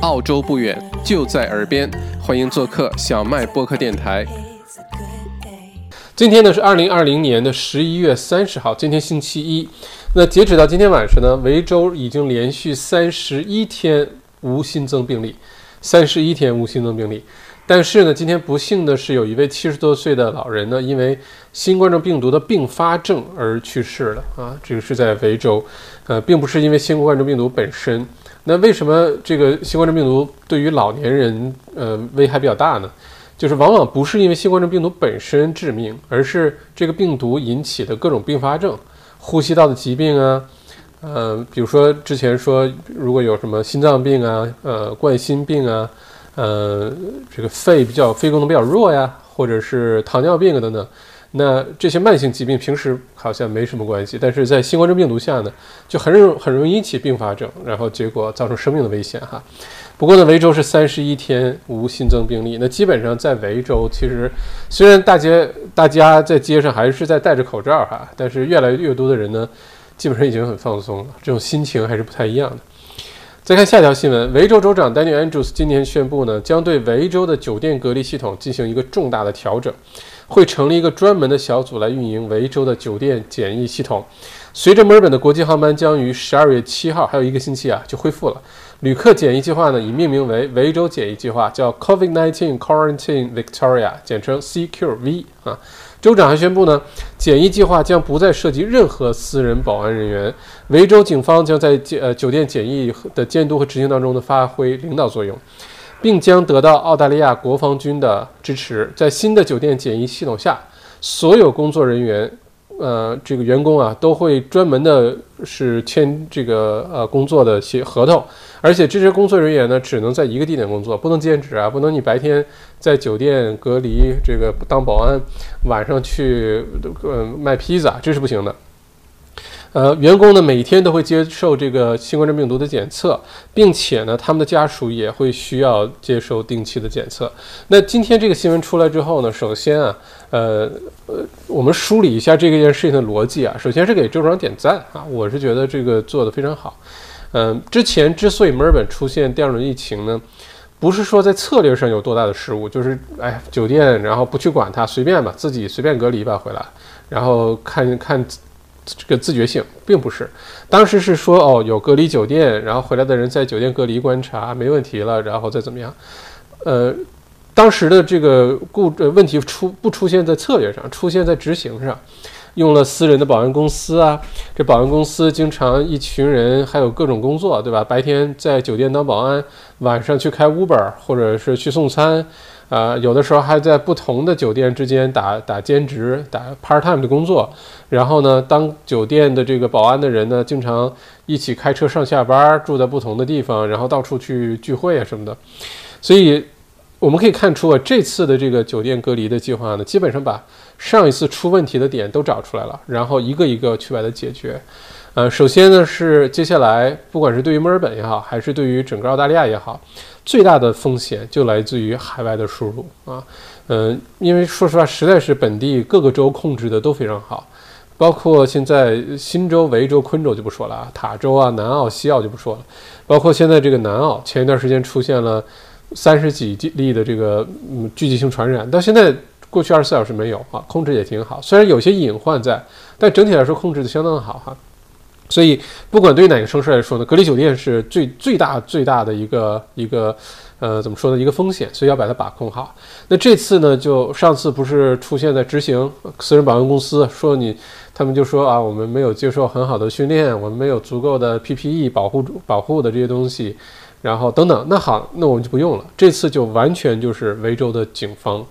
澳洲不远，就在耳边，欢迎做客小麦播客电台。今天呢是二零二零年的十一月三十号，今天星期一。那截止到今天晚上呢，维州已经连续三十一天无新增病例，三十一天无新增病例。但是呢，今天不幸的是，有一位七十多岁的老人呢，因为新冠状病毒的并发症而去世了啊。这个是在维州，呃，并不是因为新冠状病毒本身。那为什么这个新冠状病毒对于老年人呃危害比较大呢？就是往往不是因为新冠状病毒本身致命，而是这个病毒引起的各种并发症，呼吸道的疾病啊，呃，比如说之前说如果有什么心脏病啊，呃，冠心病啊，呃，这个肺比较肺功能比较弱呀，或者是糖尿病等等。那这些慢性疾病平时好像没什么关系，但是在新冠状病毒下呢，就很容很容易引起并发症，然后结果造成生命的危险哈。不过呢，维州是三十一天无新增病例，那基本上在维州，其实虽然大街大家在街上还是在戴着口罩哈，但是越来越多的人呢，基本上已经很放松了，这种心情还是不太一样的。再看下条新闻，维州州长 Daniel Andrews 今天宣布呢，将对维州的酒店隔离系统进行一个重大的调整。会成立一个专门的小组来运营维州的酒店检疫系统。随着墨尔本的国际航班将于十二月七号，还有一个星期啊，就恢复了。旅客检疫计划呢，已命名为维州检疫计划，叫 COVID-19 Quarantine Victoria，简称 CQV 啊。州长还宣布呢，检疫计划将不再涉及任何私人保安人员。维州警方将在呃酒店检疫的监督和执行当中呢，发挥领导作用。并将得到澳大利亚国防军的支持。在新的酒店检疫系统下，所有工作人员，呃，这个员工啊，都会专门的是签这个呃工作的协合同，而且这些工作人员呢，只能在一个地点工作，不能兼职啊，不能你白天在酒店隔离这个当保安，晚上去呃卖披萨，这是不行的。呃，员工呢每天都会接受这个新冠状病毒的检测，并且呢，他们的家属也会需要接受定期的检测。那今天这个新闻出来之后呢，首先啊，呃呃，我们梳理一下这个件事情的逻辑啊。首先是给州长点赞啊，我是觉得这个做的非常好。嗯，之前之所以墨尔本出现第二轮疫情呢，不是说在策略上有多大的失误，就是哎，酒店然后不去管它，随便吧，自己随便隔离吧回来，然后看看。这个自觉性并不是，当时是说哦，有隔离酒店，然后回来的人在酒店隔离观察没问题了，然后再怎么样？呃，当时的这个故呃问题出不出现在策略上，出现在执行上，用了私人的保安公司啊，这保安公司经常一群人还有各种工作，对吧？白天在酒店当保安，晚上去开 Uber 或者是去送餐。啊，有的时候还在不同的酒店之间打打兼职、打 part time 的工作，然后呢，当酒店的这个保安的人呢，经常一起开车上下班，住在不同的地方，然后到处去聚会啊什么的。所以我们可以看出啊，这次的这个酒店隔离的计划呢，基本上把上一次出问题的点都找出来了，然后一个一个去把它解决。呃，首先呢是接下来，不管是对于墨尔本也好，还是对于整个澳大利亚也好。最大的风险就来自于海外的输入啊，嗯，因为说实话，实在是本地各个州控制的都非常好，包括现在新州、维州、昆州就不说了啊，塔州啊、南澳、西澳就不说了，包括现在这个南澳，前一段时间出现了三十几例的这个嗯聚集性传染，到现在过去二十四小时没有啊，控制也挺好，虽然有些隐患在，但整体来说控制的相当好哈。所以，不管对于哪个城市来说呢，隔离酒店是最最大最大的一个一个，呃，怎么说呢？一个风险，所以要把它把控好。那这次呢，就上次不是出现在执行私人保安公司说你，他们就说啊，我们没有接受很好的训练，我们没有足够的 PPE 保护保护的这些东西，然后等等。那好，那我们就不用了。这次就完全就是维州的警方。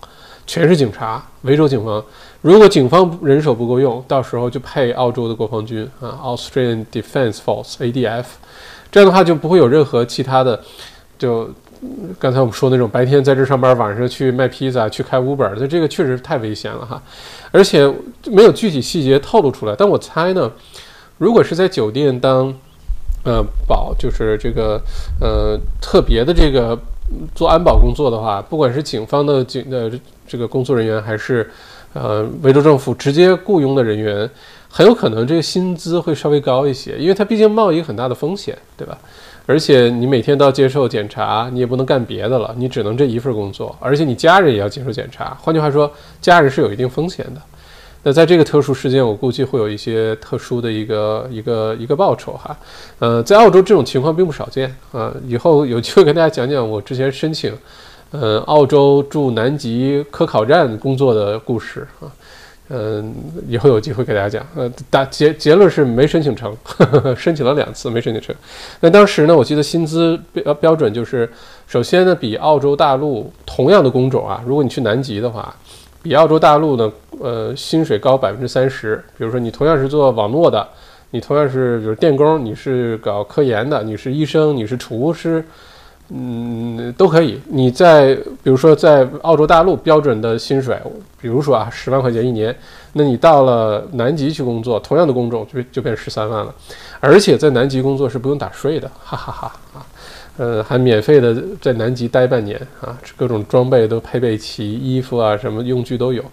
全是警察，维州警方。如果警方人手不够用，到时候就配澳洲的国防军啊，Australian Defence Force（ADF）。这样的话就不会有任何其他的，就刚才我们说那种白天在这上班，晚上去卖披萨、去开 Uber，那这个确实太危险了哈。而且没有具体细节透露出来，但我猜呢，如果是在酒店当呃保，就是这个呃特别的这个做安保工作的话，不管是警方的警的。这个工作人员还是，呃，维州政府直接雇佣的人员，很有可能这个薪资会稍微高一些，因为他毕竟冒一个很大的风险，对吧？而且你每天都要接受检查，你也不能干别的了，你只能这一份工作，而且你家人也要接受检查。换句话说，家人是有一定风险的。那在这个特殊事件，我估计会有一些特殊的一个一个一个报酬哈。呃，在澳洲这种情况并不少见啊。以后有机会跟大家讲讲我之前申请，呃，澳洲驻南极科考站工作的故事啊。嗯，以后有机会给大家讲。呃，大结结论是没申请成，申请了两次没申请成。那当时呢，我记得薪资标标准就是，首先呢，比澳洲大陆同样的工种啊，如果你去南极的话。比澳洲大陆呢，呃，薪水高百分之三十。比如说，你同样是做网络的，你同样是比如电工，你是搞科研的，你是医生，你是厨师，嗯，都可以。你在比如说在澳洲大陆标准的薪水，比如说啊，十万块钱一年，那你到了南极去工作，同样的工种就就变十三万了，而且在南极工作是不用打税的，哈哈哈啊。呃，还免费的在南极待半年啊，各种装备都配备齐，衣服啊什么用具都有，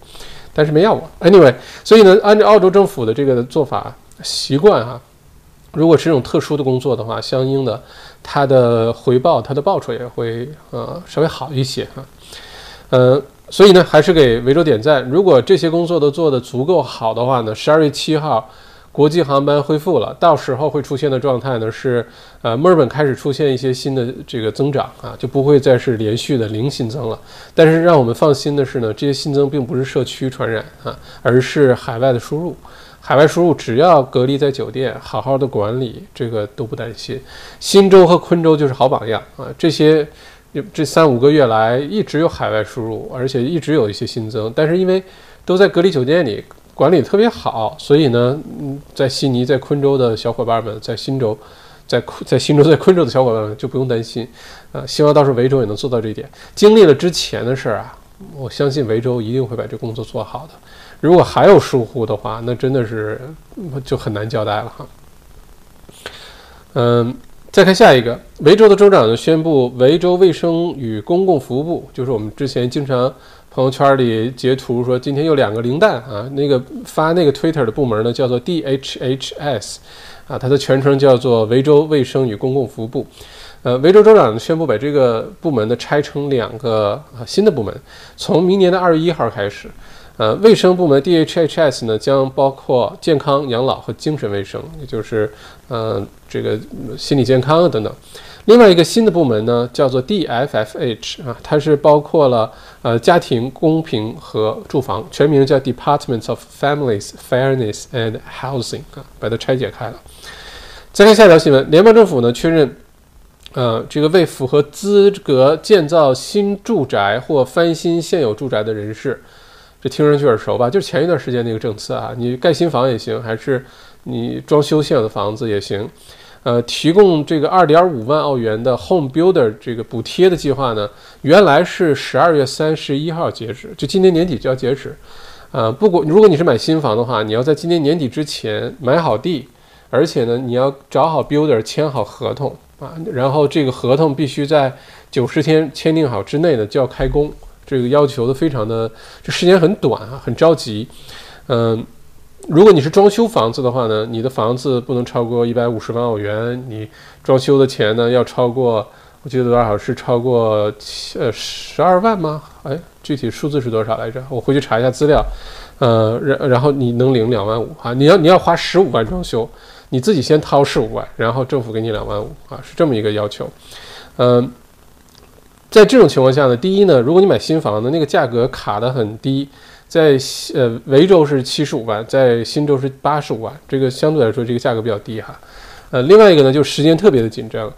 但是没要我。Anyway，所以呢，按照澳洲政府的这个做法习惯啊，如果是这种特殊的工作的话，相应的它的回报、它的报酬也会呃稍微好一些啊。呃，所以呢，还是给维州点赞。如果这些工作都做得足够好的话呢，十二月七号。国际航班恢复了，到时候会出现的状态呢是，呃，墨尔本开始出现一些新的这个增长啊，就不会再是连续的零新增了。但是让我们放心的是呢，这些新增并不是社区传染啊，而是海外的输入。海外输入只要隔离在酒店，好好的管理，这个都不担心。新州和昆州就是好榜样啊，这些这三五个月来一直有海外输入，而且一直有一些新增，但是因为都在隔离酒店里。管理特别好，所以呢，嗯，在悉尼、在昆州的小伙伴们，在新州、在昆、在新州、在昆州的小伙伴们就不用担心，啊，希望到时候维州也能做到这一点。经历了之前的事儿啊，我相信维州一定会把这工作做好的。如果还有疏忽的话，那真的是就很难交代了哈。嗯，再看下一个，维州的州长呢宣布，维州卫生与公共服务部，就是我们之前经常。朋友圈里截图说今天有两个零蛋啊，那个发那个 Twitter 的部门呢叫做 DHHS，啊，它的全称叫做维州卫生与公共服务部。呃，维州州长宣布把这个部门呢拆成两个啊新的部门，从明年的二月一号开始，呃，卫生部门 DHHS 呢将包括健康、养老和精神卫生，也就是呃这个心理健康等等。另外一个新的部门呢，叫做 DFFH 啊，它是包括了呃家庭公平和住房，全名叫 Department of Families, Fairness and Housing 啊，把它拆解开了。再看下一条新闻，联邦政府呢确认，呃，这个为符合资格建造新住宅或翻新现有住宅的人士，这听上去耳熟吧？就是前一段时间那个政策啊，你盖新房也行，还是你装修现有的房子也行。呃，提供这个二点五万澳元的 Home Builder 这个补贴的计划呢，原来是十二月三十一号截止，就今年年底就要截止。呃，不过如果你是买新房的话，你要在今年年底之前买好地，而且呢，你要找好 Builder 签好合同啊，然后这个合同必须在九十天签订好之内呢就要开工，这个要求的非常的，这时间很短啊，很着急，嗯。如果你是装修房子的话呢，你的房子不能超过一百五十万澳元，你装修的钱呢要超过，我记得多少是超过呃十二万吗？哎，具体数字是多少来着？我回去查一下资料。呃，然然后你能领两万五啊？你要你要花十五万装修，你自己先掏十五万，然后政府给你两万五啊，是这么一个要求。嗯，在这种情况下呢，第一呢，如果你买新房呢，那个价格卡得很低。在呃维州是七十五万，在新州是八十五万，这个相对来说这个价格比较低哈。呃，另外一个呢，就是时间特别的紧张，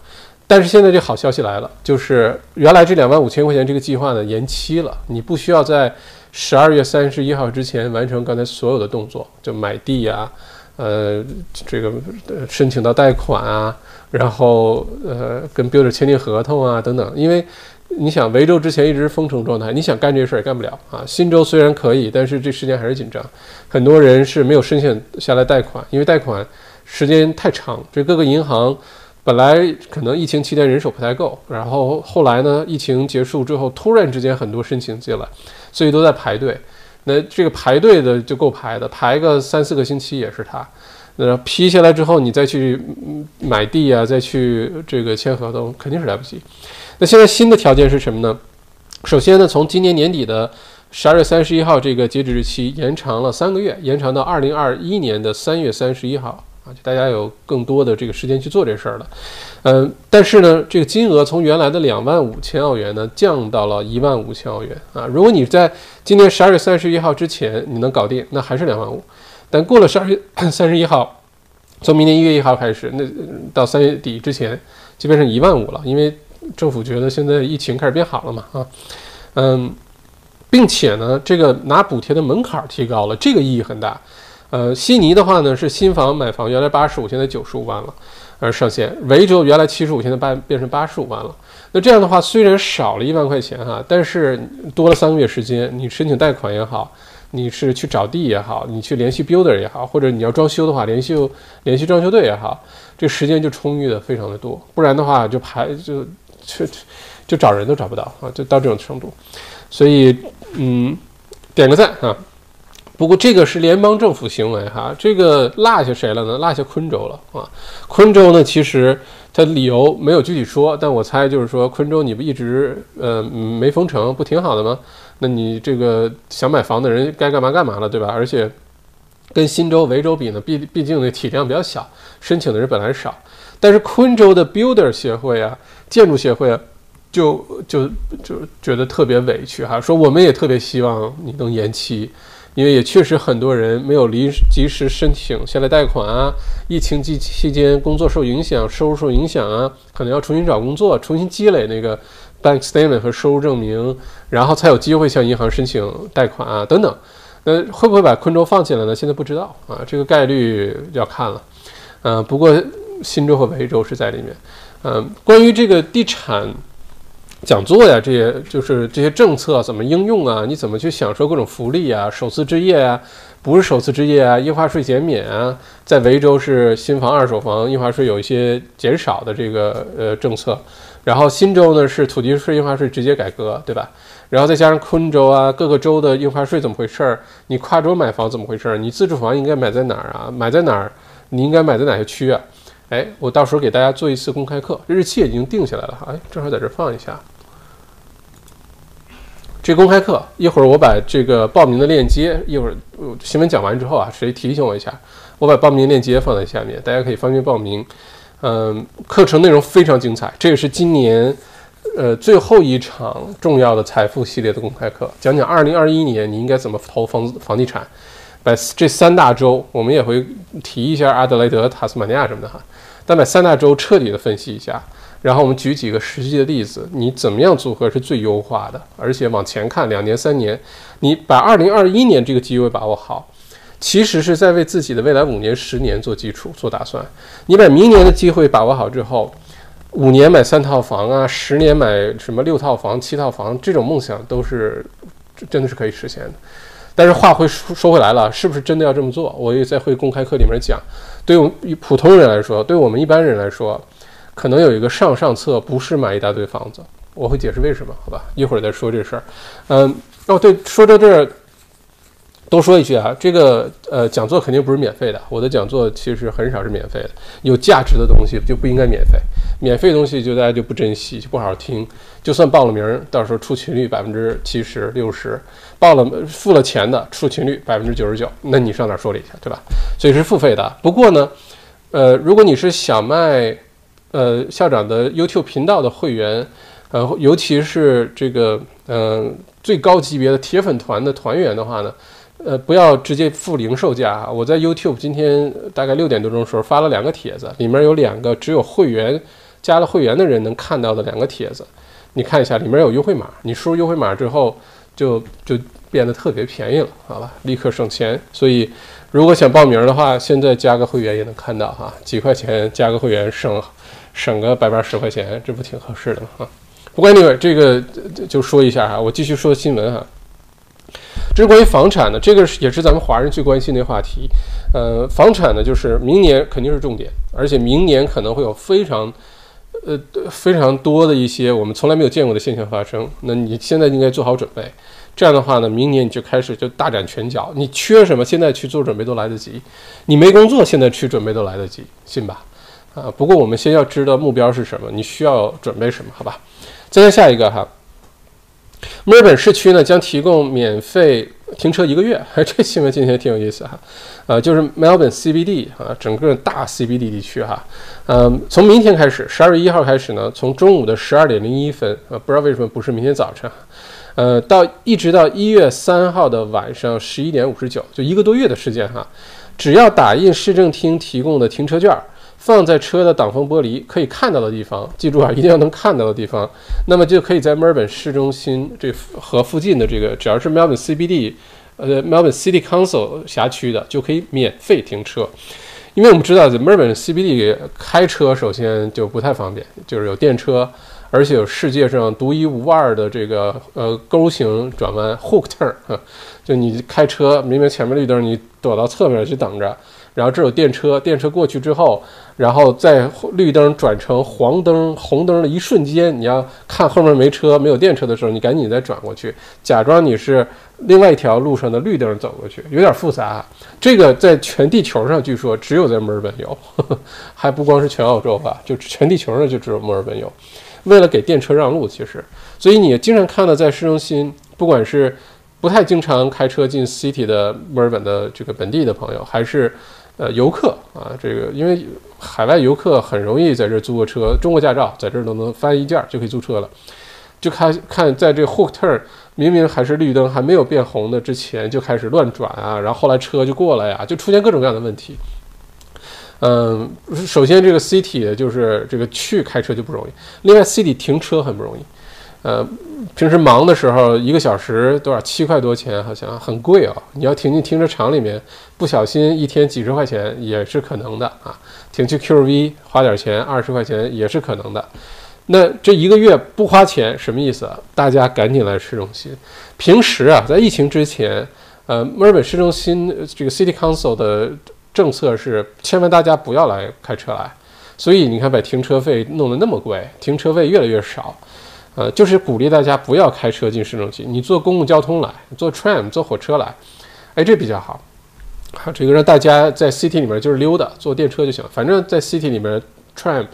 但是现在这好消息来了，就是原来这两万五千块钱这个计划呢延期了，你不需要在十二月三十一号之前完成刚才所有的动作，就买地呀，呃，这个申请到贷款啊，然后呃跟 builder 签订合同啊等等，因为。你想维州之前一直封城状态，你想干这事儿也干不了啊。新州虽然可以，但是这时间还是紧张，很多人是没有申请下来贷款，因为贷款时间太长。这各个银行本来可能疫情期间人手不太够，然后后来呢，疫情结束之后突然之间很多申请进来，所以都在排队。那这个排队的就够排的，排个三四个星期也是他。那批下来之后，你再去买地啊，再去这个签合同，肯定是来不及。那现在新的条件是什么呢？首先呢，从今年年底的十二月三十一号这个截止日期延长了三个月，延长到二零二一年的三月三十一号啊，就大家有更多的这个时间去做这事儿了。嗯，但是呢，这个金额从原来的两万五千澳元呢，降到了一万五千澳元啊。如果你在今年十二月三十一号之前你能搞定，那还是两万五。但过了十二月三十一号，从明年一月一号开始，那到三月底之前，就变成一万五了。因为政府觉得现在疫情开始变好了嘛，啊，嗯，并且呢，这个拿补贴的门槛提高了，这个意义很大。呃，悉尼的话呢，是新房买房原来八十五，现在九十五万了，而上限。维州原来七十五，现在八变成八十五万了。那这样的话，虽然少了一万块钱哈，但是多了三个月时间，你申请贷款也好。你是去找地也好，你去联系 builder 也好，或者你要装修的话，联系联系装修队也好，这时间就充裕的非常的多。不然的话，就排就就就找人都找不到啊，就到这种程度。所以，嗯，点个赞啊。不过这个是联邦政府行为哈，这个落下谁了呢？落下昆州了啊。昆州呢，其实它理由没有具体说，但我猜就是说，昆州你不一直呃没封城，不挺好的吗？那你这个想买房的人该干嘛干嘛了，对吧？而且跟新州、维州比呢，毕毕竟那体量比较小，申请的人本来少。但是昆州的 Builder 协会啊，建筑协会，就就就觉得特别委屈哈，说我们也特别希望你能延期，因为也确实很多人没有临及时申请下来贷款啊，疫情期期间工作受影响，收入受影响啊，可能要重新找工作，重新积累那个。bank statement 和收入证明，然后才有机会向银行申请贷款啊，等等。那会不会把昆州放弃了呢？现在不知道啊，这个概率要看了。嗯，不过新州和维州是在里面。嗯，关于这个地产讲座呀，这些就是这些政策怎么应用啊？你怎么去享受各种福利啊？首次置业啊，不是首次置业啊，印花税减免啊，在维州是新房、二手房印花税有一些减少的这个呃政策。然后新州呢是土地税印花税直接改革，对吧？然后再加上昆州啊，各个州的印花税怎么回事儿？你跨州买房怎么回事儿？你自住房应该买在哪儿啊？买在哪儿？你应该买在哪些区啊？哎，我到时候给大家做一次公开课，日期已经定下来了哈。哎，正好在这放一下。这公开课一会儿我把这个报名的链接，一会儿新闻讲完之后啊，谁提醒我一下，我把报名链接放在下面，大家可以方便报名。嗯，课程内容非常精彩，这也是今年，呃，最后一场重要的财富系列的公开课，讲讲二零二一年你应该怎么投房房地产，把这三大洲，我们也会提一下阿德莱德、塔斯马尼亚什么的哈，但把三大洲彻底的分析一下，然后我们举几个实际的例子，你怎么样组合是最优化的，而且往前看两年、三年，你把二零二一年这个机会把握好。其实是在为自己的未来五年、十年做基础、做打算。你把明年的机会把握好之后，五年买三套房啊，十年买什么六套房、七套房，这种梦想都是真的是可以实现的。但是话会说说回来了，是不是真的要这么做？我也在会公开课里面讲，对我们普通人来说，对我们一般人来说，可能有一个上上策，不是买一大堆房子。我会解释为什么，好吧？一会儿再说这事儿。嗯，哦对，说到这儿。多说一句啊，这个呃讲座肯定不是免费的，我的讲座其实很少是免费的，有价值的东西就不应该免费，免费东西就大家就不珍惜，就不好好听，就算报了名，到时候出勤率百分之七十六十，报了付了钱的出勤率百分之九十九，那你上哪说理去，对吧？所以是付费的。不过呢，呃，如果你是想卖呃校长的 YouTube 频道的会员，呃，尤其是这个嗯最高级别的铁粉团的团员的话呢。呃，不要直接付零售价啊！我在 YouTube 今天大概六点多钟的时候发了两个帖子，里面有两个只有会员加了会员的人能看到的两个帖子，你看一下，里面有优惠码，你输入优惠码之后就就变得特别便宜了，好吧，立刻省钱。所以如果想报名的话，现在加个会员也能看到哈，几块钱加个会员省省个百八十块钱，这不挺合适的吗？啊，不管你这个就说一下哈，我继续说新闻哈。这是关于房产的，这个也是咱们华人最关心的话题。呃，房产呢，就是明年肯定是重点，而且明年可能会有非常，呃，非常多的一些我们从来没有见过的现象发生。那你现在应该做好准备。这样的话呢，明年你就开始就大展拳脚。你缺什么，现在去做准备都来得及。你没工作，现在去准备都来得及，信吧？啊，不过我们先要知道目标是什么，你需要准备什么，好吧？再看下一个哈。墨尔本市区呢将提供免费停车一个月，这新闻今天挺有意思哈，呃，就是 Melbourne CBD 啊，整个大 CBD 地区哈，嗯，从明天开始，十二月一号开始呢，从中午的十二点零一分，呃，不知道为什么不是明天早晨，呃，到一直到一月三号的晚上十一点五十九，就一个多月的时间哈，只要打印市政厅提供的停车券。放在车的挡风玻璃可以看到的地方，记住啊，一定要能看到的地方，那么就可以在墨尔本市中心这和附近的这个，只要是 Melbourne CBD，呃，Melbourne City Council 辖区的，就可以免费停车。因为我们知道，在墨尔本 CBD 开车首先就不太方便，就是有电车，而且有世界上独一无二的这个呃钩形转弯 Hook Turn，就你开车明明前面绿灯，你躲到侧面去等着。然后这有电车，电车过去之后，然后在绿灯转成黄灯、红灯的一瞬间，你要看后面没车、没有电车的时候，你赶紧再转过去，假装你是另外一条路上的绿灯走过去，有点复杂。这个在全地球上据说只有在墨尔本有，还不光是全澳洲吧，就全地球上就只有墨尔本有。为了给电车让路，其实，所以你经常看到在市中心，不管是不太经常开车进 city 的墨尔本的这个本地的朋友，还是。呃，游客啊，这个因为海外游客很容易在这租个车，中国驾照在这都能翻一件就可以租车了。就看看在这 hook turn 明明还是绿灯还没有变红的之前就开始乱转啊，然后后来车就过来呀，就出现各种各样的问题。嗯，首先这个 city 就是这个去开车就不容易，另外 city 停车很不容易。呃，平时忙的时候，一个小时多少？七块多钱，好像很贵哦。你要停进停车场里面，不小心一天几十块钱也是可能的啊。停去 QV 花点钱，二十块钱也是可能的。那这一个月不花钱什么意思？大家赶紧来市中心。平时啊，在疫情之前，呃，墨尔本市中心这个 City Council 的政策是，千万大家不要来开车来。所以你看，把停车费弄得那么贵，停车费越来越少。呃，就是鼓励大家不要开车进市中心，你坐公共交通来，坐 tram，坐火车来，哎，这比较好。好，这个让大家在 city 里面就是溜达，坐电车就行。反正，在 city 里面，tram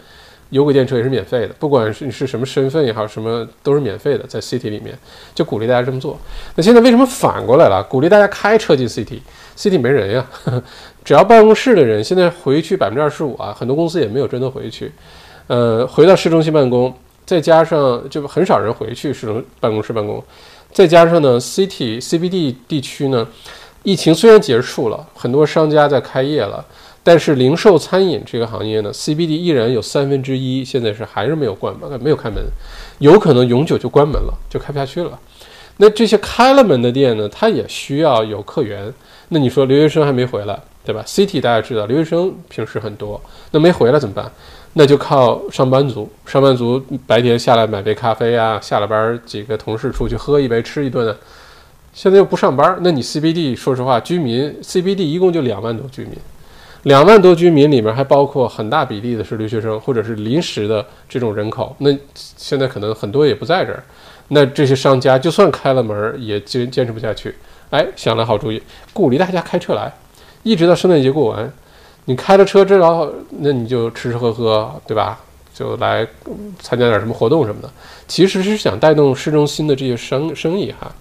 有轨电车也是免费的，不管是你是什么身份也好，什么都是免费的，在 city 里面就鼓励大家这么做。那现在为什么反过来了？鼓励大家开车进 city，city 没人呀，只要办公室的人现在回去百分之二十五啊，很多公司也没有真的回去，呃，回到市中心办公。再加上就很少人回去是办公室办公，再加上呢，City CBD 地区呢，疫情虽然结束了，很多商家在开业了，但是零售餐饮这个行业呢，CBD 依然有三分之一现在是还是没有关门，没有开门，有可能永久就关门了，就开不下去了。那这些开了门的店呢，它也需要有客源。那你说留学生还没回来，对吧？City 大家知道，留学生平时很多，那没回来怎么办？那就靠上班族，上班族白天下来买杯咖啡啊，下了班几个同事出去喝一杯吃一顿啊，现在又不上班，那你 CBD 说实话，居民 CBD 一共就两万多居民，两万多居民里面还包括很大比例的是留学生或者是临时的这种人口，那现在可能很多也不在这儿，那这些商家就算开了门也坚坚持不下去，哎，想了好主意，鼓励大家开车来，一直到圣诞节过完。你开着车，至少那你就吃吃喝喝，对吧？就来参加点什么活动什么的。其实是想带动市中心的这些生生意哈。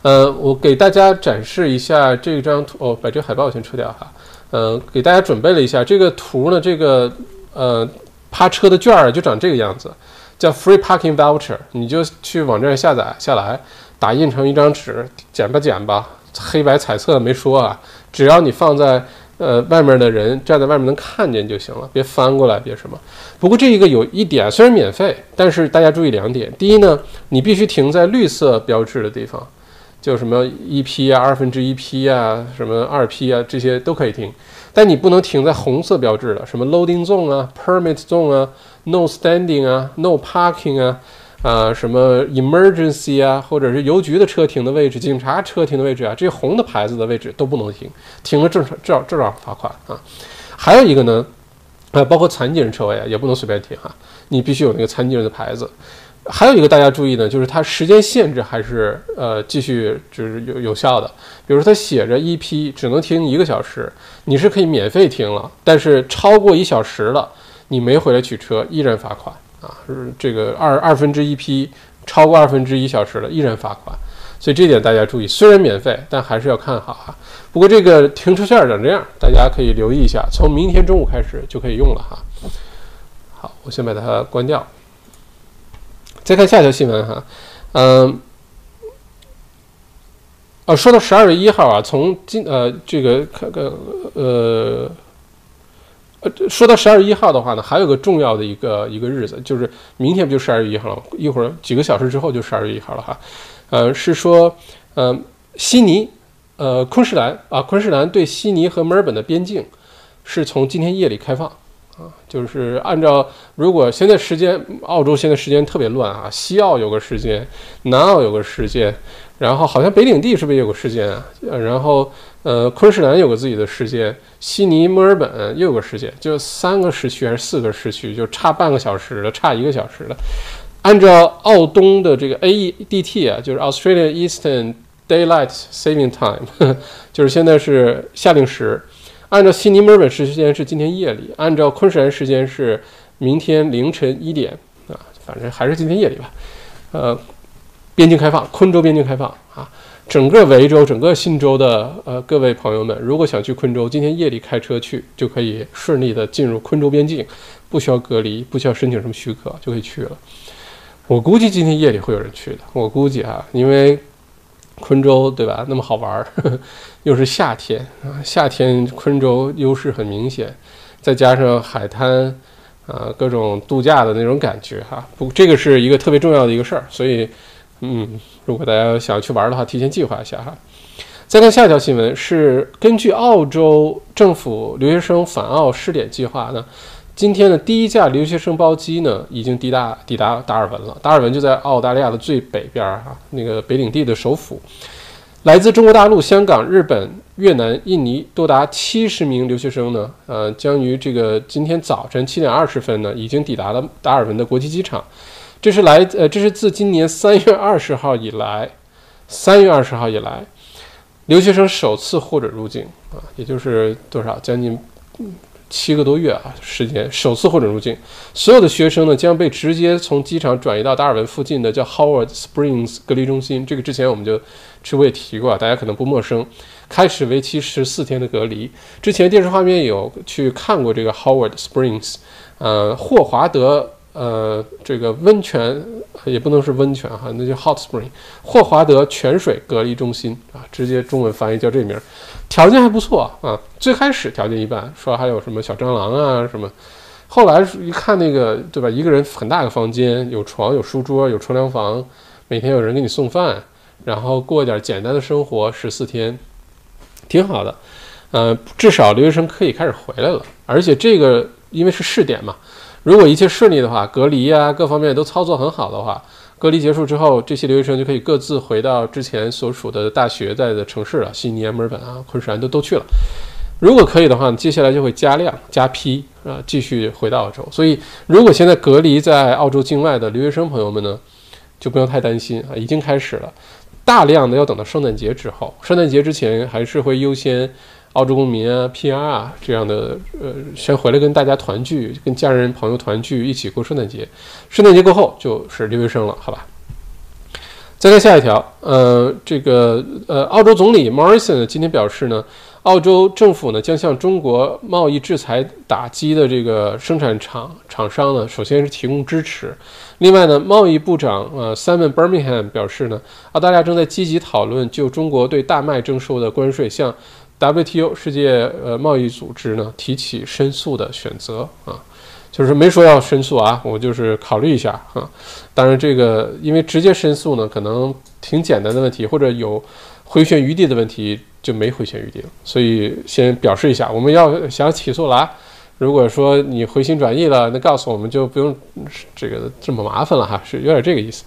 呃，我给大家展示一下这张图哦，把这个海报先撤掉哈。呃，给大家准备了一下这个图呢，这个呃趴车的券儿就长这个样子，叫 Free Parking Voucher。你就去网站下载下来，打印成一张纸，剪吧剪吧，黑白彩色没说啊，只要你放在。呃，外面的人站在外面能看见就行了，别翻过来，别什么。不过这一个有一点，虽然免费，但是大家注意两点：第一呢，你必须停在绿色标志的地方，就什么一 P 啊、二分之一 P 啊、什么二 P 啊，这些都可以停。但你不能停在红色标志的，什么 Loading Zone 啊、Permit Zone 啊、No Standing 啊、No Parking 啊。啊，什么 emergency 啊，或者是邮局的车停的位置、警察车停的位置啊，这些红的牌子的位置都不能停，停了正常照照样罚款啊。还有一个呢，呃，包括残疾人车位啊，也不能随便停哈，你必须有那个残疾人的牌子。还有一个大家注意呢，就是它时间限制还是呃继续就是有有效的。比如说它写着一批只能停一个小时，你是可以免费停了，但是超过一小时了，你没回来取车依然罚款啊！是这个二二分之一批超过二分之一小时了依然罚款，所以这点大家注意，虽然免费，但还是要看好哈。不过这个停车券长这样，大家可以留意一下，从明天中午开始就可以用了哈。好，我先把它关掉。再看下条新闻哈，嗯，哦，说到十二月一号啊，从今呃这个看个呃呃，说到十二月一号的话呢，还有个重要的一个一个日子，就是明天不就十二月一号了？一会儿几个小时之后就十二月一号了哈，呃，是说嗯，悉尼呃昆士兰啊，昆士兰对悉尼和墨尔本的边境是从今天夜里开放。啊，就是按照如果现在时间，澳洲现在时间特别乱啊，西澳有个时间，南澳有个时间，然后好像北领地是不是也有个时间啊？然后呃，昆士兰有个自己的时间，悉尼、墨尔本又有个时间，就三个时区还是四个时区，就差半个小时的，差一个小时的。按照澳东的这个 AEDT 啊，就是 Australia Eastern Daylight Saving Time，就是现在是夏令时。按照悉尼、墨尔本时间是今天夜里，按照昆士兰时间是明天凌晨一点啊，反正还是今天夜里吧。呃，边境开放，昆州边境开放啊，整个维州、整个新州的呃各位朋友们，如果想去昆州，今天夜里开车去就可以顺利的进入昆州边境，不需要隔离，不需要申请什么许可就可以去了。我估计今天夜里会有人去的，我估计啊，因为。昆州对吧？那么好玩儿，又是夏天啊，夏天昆州优势很明显，再加上海滩啊，各种度假的那种感觉哈。不，这个是一个特别重要的一个事儿，所以嗯，如果大家想要去玩的话，提前计划一下哈。再看下一条新闻，是根据澳洲政府留学生返澳试点计划呢。今天的第一架留学生包机呢，已经抵达抵达达尔文了。达尔文就在澳大利亚的最北边儿啊，那个北领地的首府。来自中国大陆、香港、日本、越南、印尼多达七十名留学生呢，呃，将于这个今天早晨七点二十分呢，已经抵达了达尔文的国际机场。这是来呃，这是自今年三月二十号以来，三月二十号以来，留学生首次获准入境啊，也就是多少将近。七个多月啊，时间首次获准入境，所有的学生呢将被直接从机场转移到达尔文附近的叫 Howard Springs 隔离中心。这个之前我们就直播也提过，大家可能不陌生。开始为期十四天的隔离。之前电视画面有去看过这个 Howard Springs，呃，霍华德。呃，这个温泉也不能是温泉哈，那叫 hot spring，霍华德泉水隔离中心啊，直接中文翻译叫这名儿，条件还不错啊。最开始条件一般，说还有什么小蟑螂啊什么，后来一看那个对吧，一个人很大个房间，有床有书桌有冲凉房，每天有人给你送饭，然后过点简单的生活，十四天，挺好的。呃，至少留学生可以开始回来了，而且这个因为是试点嘛。如果一切顺利的话，隔离啊各方面都操作很好的话，隔离结束之后，这些留学生就可以各自回到之前所属的大学在的城市了，悉尼、墨尔本啊、昆士兰都都去了。如果可以的话，接下来就会加量加批啊，继续回到澳洲。所以，如果现在隔离在澳洲境外的留学生朋友们呢，就不用太担心啊，已经开始了，大量的要等到圣诞节之后，圣诞节之前还是会优先。澳洲公民啊，PR 啊，这样的，呃，先回来跟大家团聚，跟家人朋友团聚，一起过圣诞节。圣诞节过后就是留学生了，好吧？再看下一条，呃，这个，呃，澳洲总理 Morrison 今天表示呢，澳洲政府呢将向中国贸易制裁打击的这个生产厂厂商呢，首先是提供支持。另外呢，贸易部长呃 Simon Birmingham 表示呢，澳大利亚正在积极讨论就中国对大麦征收的关税向。WTO 世界呃贸易组织呢提起申诉的选择啊，就是没说要申诉啊，我就是考虑一下啊。当然这个因为直接申诉呢可能挺简单的问题，或者有回旋余地的问题就没回旋余地了，所以先表示一下，我们要想起诉了啊。如果说你回心转意了，那告诉我们就不用这个这么麻烦了哈，是有点这个意思。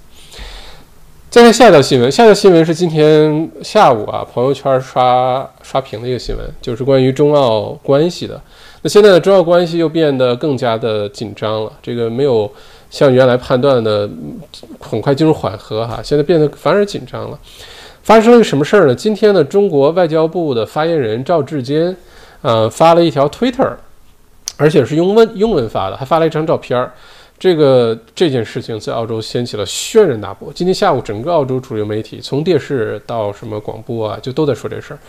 再看下一条新闻，下一条新闻是今天下午啊，朋友圈刷刷屏的一个新闻，就是关于中澳关系的。那现在的中澳关系又变得更加的紧张了。这个没有像原来判断的很快进入缓和哈，现在变得反而紧张了。发生了什么事儿呢？今天呢，中国外交部的发言人赵志坚，呃，发了一条 Twitter，而且是用文英文发的，还发了一张照片儿。这个这件事情在澳洲掀起了轩然大波。今天下午，整个澳洲主流媒体，从电视到什么广播啊，就都在说这事儿。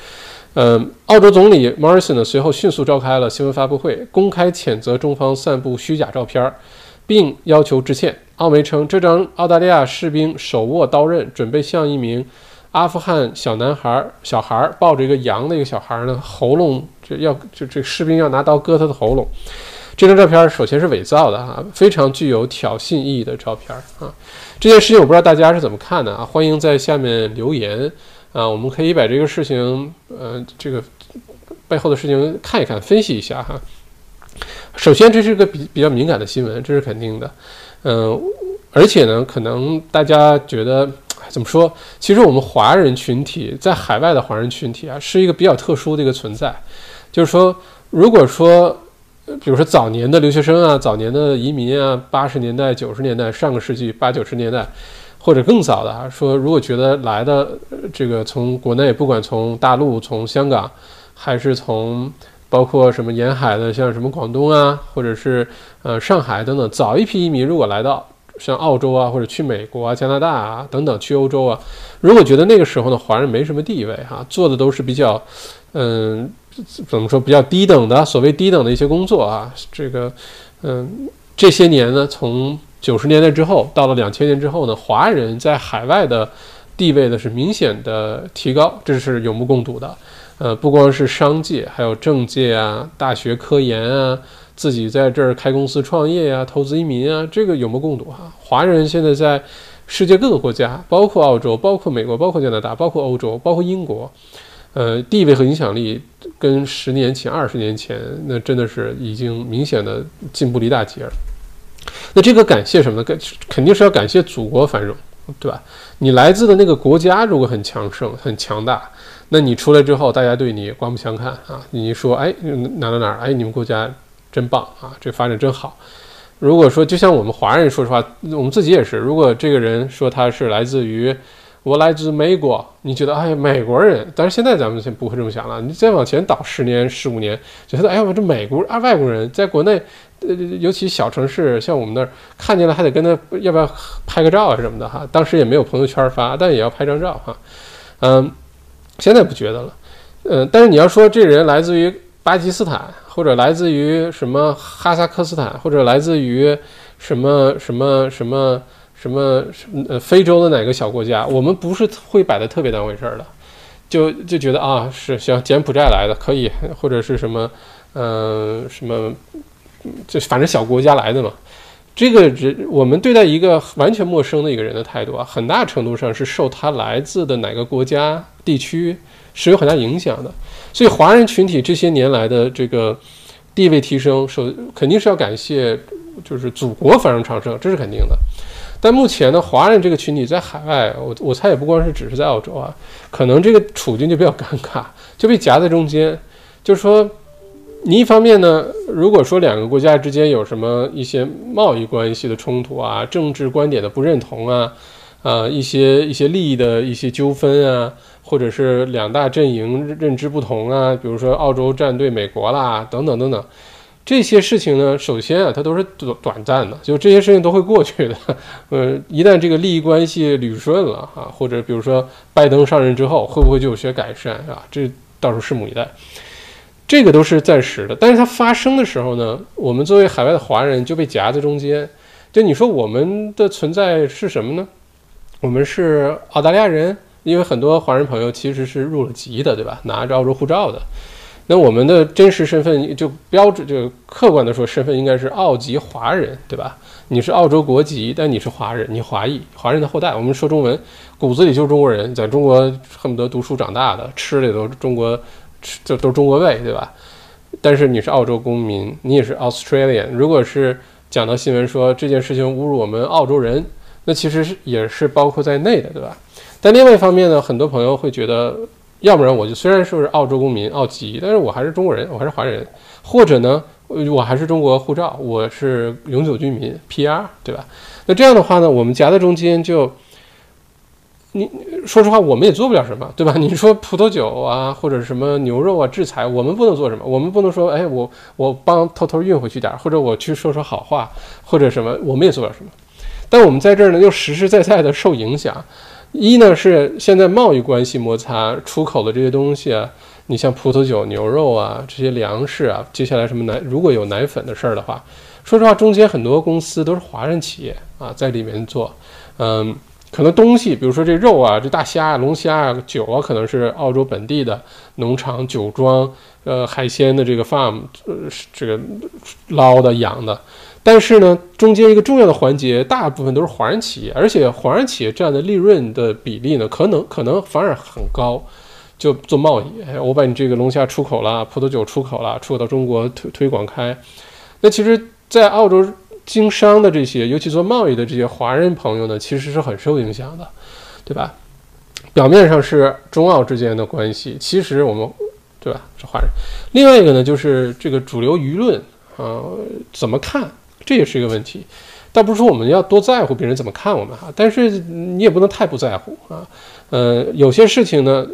嗯，澳洲总理 Marson 呢，随后迅速召开了新闻发布会，公开谴责中方散布虚假照片，并要求致歉。澳媒称，这张澳大利亚士兵手握刀刃，准备向一名。阿富汗小男孩儿，小孩儿抱着一个羊的一个小孩儿呢，喉咙这要就这士兵要拿刀割他的喉咙。这张照片首先是伪造的哈，非常具有挑衅意义的照片啊。这件事情我不知道大家是怎么看的啊？欢迎在下面留言啊，我们可以把这个事情呃这个背后的事情看一看，分析一下哈。首先这是个比比较敏感的新闻，这是肯定的，嗯，而且呢，可能大家觉得。怎么说？其实我们华人群体在海外的华人群体啊，是一个比较特殊的一个存在。就是说，如果说，比如说早年的留学生啊，早年的移民啊，八十年代、九十年代，上个世纪八九十年代，或者更早的啊，说如果觉得来的这个从国内，不管从大陆、从香港，还是从包括什么沿海的，像什么广东啊，或者是呃上海等等，早一批移民如果来到。像澳洲啊，或者去美国啊、加拿大啊等等，去欧洲啊，如果觉得那个时候呢，华人没什么地位哈，做的都是比较，嗯，怎么说比较低等的，所谓低等的一些工作啊，这个，嗯，这些年呢，从九十年代之后到了两千年之后呢，华人在海外的地位呢是明显的提高，这是有目共睹的。呃，不光是商界，还有政界啊、大学科研啊。自己在这儿开公司创业呀，投资移民啊，这个有目共睹哈。华人现在在世界各个国家，包括澳洲、包括美国、包括加拿大、包括欧洲、包括英国，呃，地位和影响力跟十年前、二十年前那真的是已经明显的进步了一大截儿。那这个感谢什么呢？感肯定是要感谢祖国繁荣，对吧？你来自的那个国家如果很强盛、很强大，那你出来之后，大家对你刮目相看啊。你说，哎，哪哪哪儿？哎，你们国家。真棒啊！这发展真好。如果说就像我们华人说实话，我们自己也是。如果这个人说他是来自于我来自美国，你觉得哎呀美国人？但是现在咱们先不会这么想了。你再往前倒十年、十五年，觉得哎呀我这美国啊外国人在国内，呃尤其小城市像我们那儿看见了还得跟他要不要拍个照啊什么的哈。当时也没有朋友圈发，但也要拍张照哈。嗯，现在不觉得了。嗯，但是你要说这人来自于巴基斯坦。或者来自于什么哈萨克斯坦，或者来自于什么什么什么什么呃非洲的哪个小国家，我们不是会摆的特别当回事儿的，就就觉得啊是像柬埔寨来的可以，或者是什么嗯什么，就反正小国家来的嘛。这个人我们对待一个完全陌生的一个人的态度啊，很大程度上是受他来自的哪个国家地区是有很大影响的。所以，华人群体这些年来的这个地位提升，首肯定是要感谢，就是祖国繁荣昌盛，这是肯定的。但目前呢，华人这个群体在海外，我我猜也不光是只是在澳洲啊，可能这个处境就比较尴尬，就被夹在中间。就是说，你一方面呢，如果说两个国家之间有什么一些贸易关系的冲突啊，政治观点的不认同啊，啊，一些一些利益的一些纠纷啊。或者是两大阵营认知不同啊，比如说澳洲站队美国啦，等等等等，这些事情呢，首先啊，它都是短短暂的，就这些事情都会过去的。呃，一旦这个利益关系捋顺了啊，或者比如说拜登上任之后，会不会就有些改善啊？这到时候拭目以待。这个都是暂时的，但是它发生的时候呢，我们作为海外的华人就被夹在中间。就你说我们的存在是什么呢？我们是澳大利亚人。因为很多华人朋友其实是入了籍的，对吧？拿着澳洲护照的，那我们的真实身份就标志，就客观的说，身份应该是澳籍华人，对吧？你是澳洲国籍，但你是华人，你华裔，华人的后代。我们说中文，骨子里就是中国人，在中国恨不得读书长大的，吃的也都是中国，吃就都是中国味，对吧？但是你是澳洲公民，你也是 Australian。如果是讲到新闻说这件事情侮辱我们澳洲人，那其实是也是包括在内的，对吧？但另外一方面呢，很多朋友会觉得，要不然我就虽然说是澳洲公民、澳籍，但是我还是中国人，我还是华人，或者呢，我还是中国护照，我是永久居民 PR，对吧？那这样的话呢，我们夹在中间就。你说实话，我们也做不了什么，对吧？你说葡萄酒啊，或者什么牛肉啊，制裁，我们不能做什么，我们不能说，哎，我我帮偷偷运回去点儿，或者我去说说好话，或者什么，我们也做不了什么。但我们在这儿呢，又实实在在的受影响。一呢是现在贸易关系摩擦，出口的这些东西啊，你像葡萄酒、牛肉啊这些粮食啊，接下来什么奶，如果有奶粉的事儿的话，说实话，中间很多公司都是华人企业啊，在里面做，嗯。可能东西，比如说这肉啊，这大虾啊、龙虾啊、酒啊，可能是澳洲本地的农场、酒庄，呃，海鲜的这个 farm，呃，这个捞的、养的。但是呢，中间一个重要的环节，大部分都是华人企业，而且华人企业占的利润的比例呢，可能可能反而很高。就做贸易，哎，我把你这个龙虾出口了，葡萄酒出口了，出口到中国推推广开。那其实，在澳洲。经商的这些，尤其做贸易的这些华人朋友呢，其实是很受影响的，对吧？表面上是中澳之间的关系，其实我们，对吧？是华人。另外一个呢，就是这个主流舆论啊，怎么看，这也是一个问题。倒不是说我们要多在乎别人怎么看我们哈，但是你也不能太不在乎啊。呃，有些事情呢，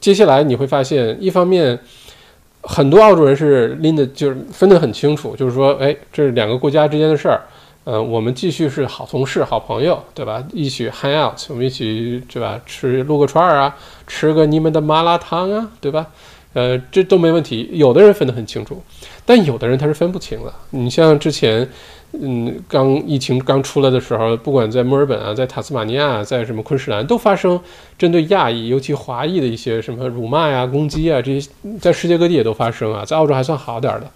接下来你会发现，一方面。很多澳洲人是拎的，就是分得很清楚，就是说，哎，这是两个国家之间的事儿，呃，我们继续是好同事、好朋友，对吧？一起 hang out，我们一起，对吧？吃撸个串儿啊，吃个你们的麻辣烫啊，对吧？呃，这都没问题。有的人分得很清楚，但有的人他是分不清的。你像之前。嗯，刚疫情刚出来的时候，不管在墨尔本啊，在塔斯马尼亚，在什么昆士兰，都发生针对亚裔，尤其华裔的一些什么辱骂呀、攻击啊，这些在世界各地也都发生啊。在澳洲还算好点的。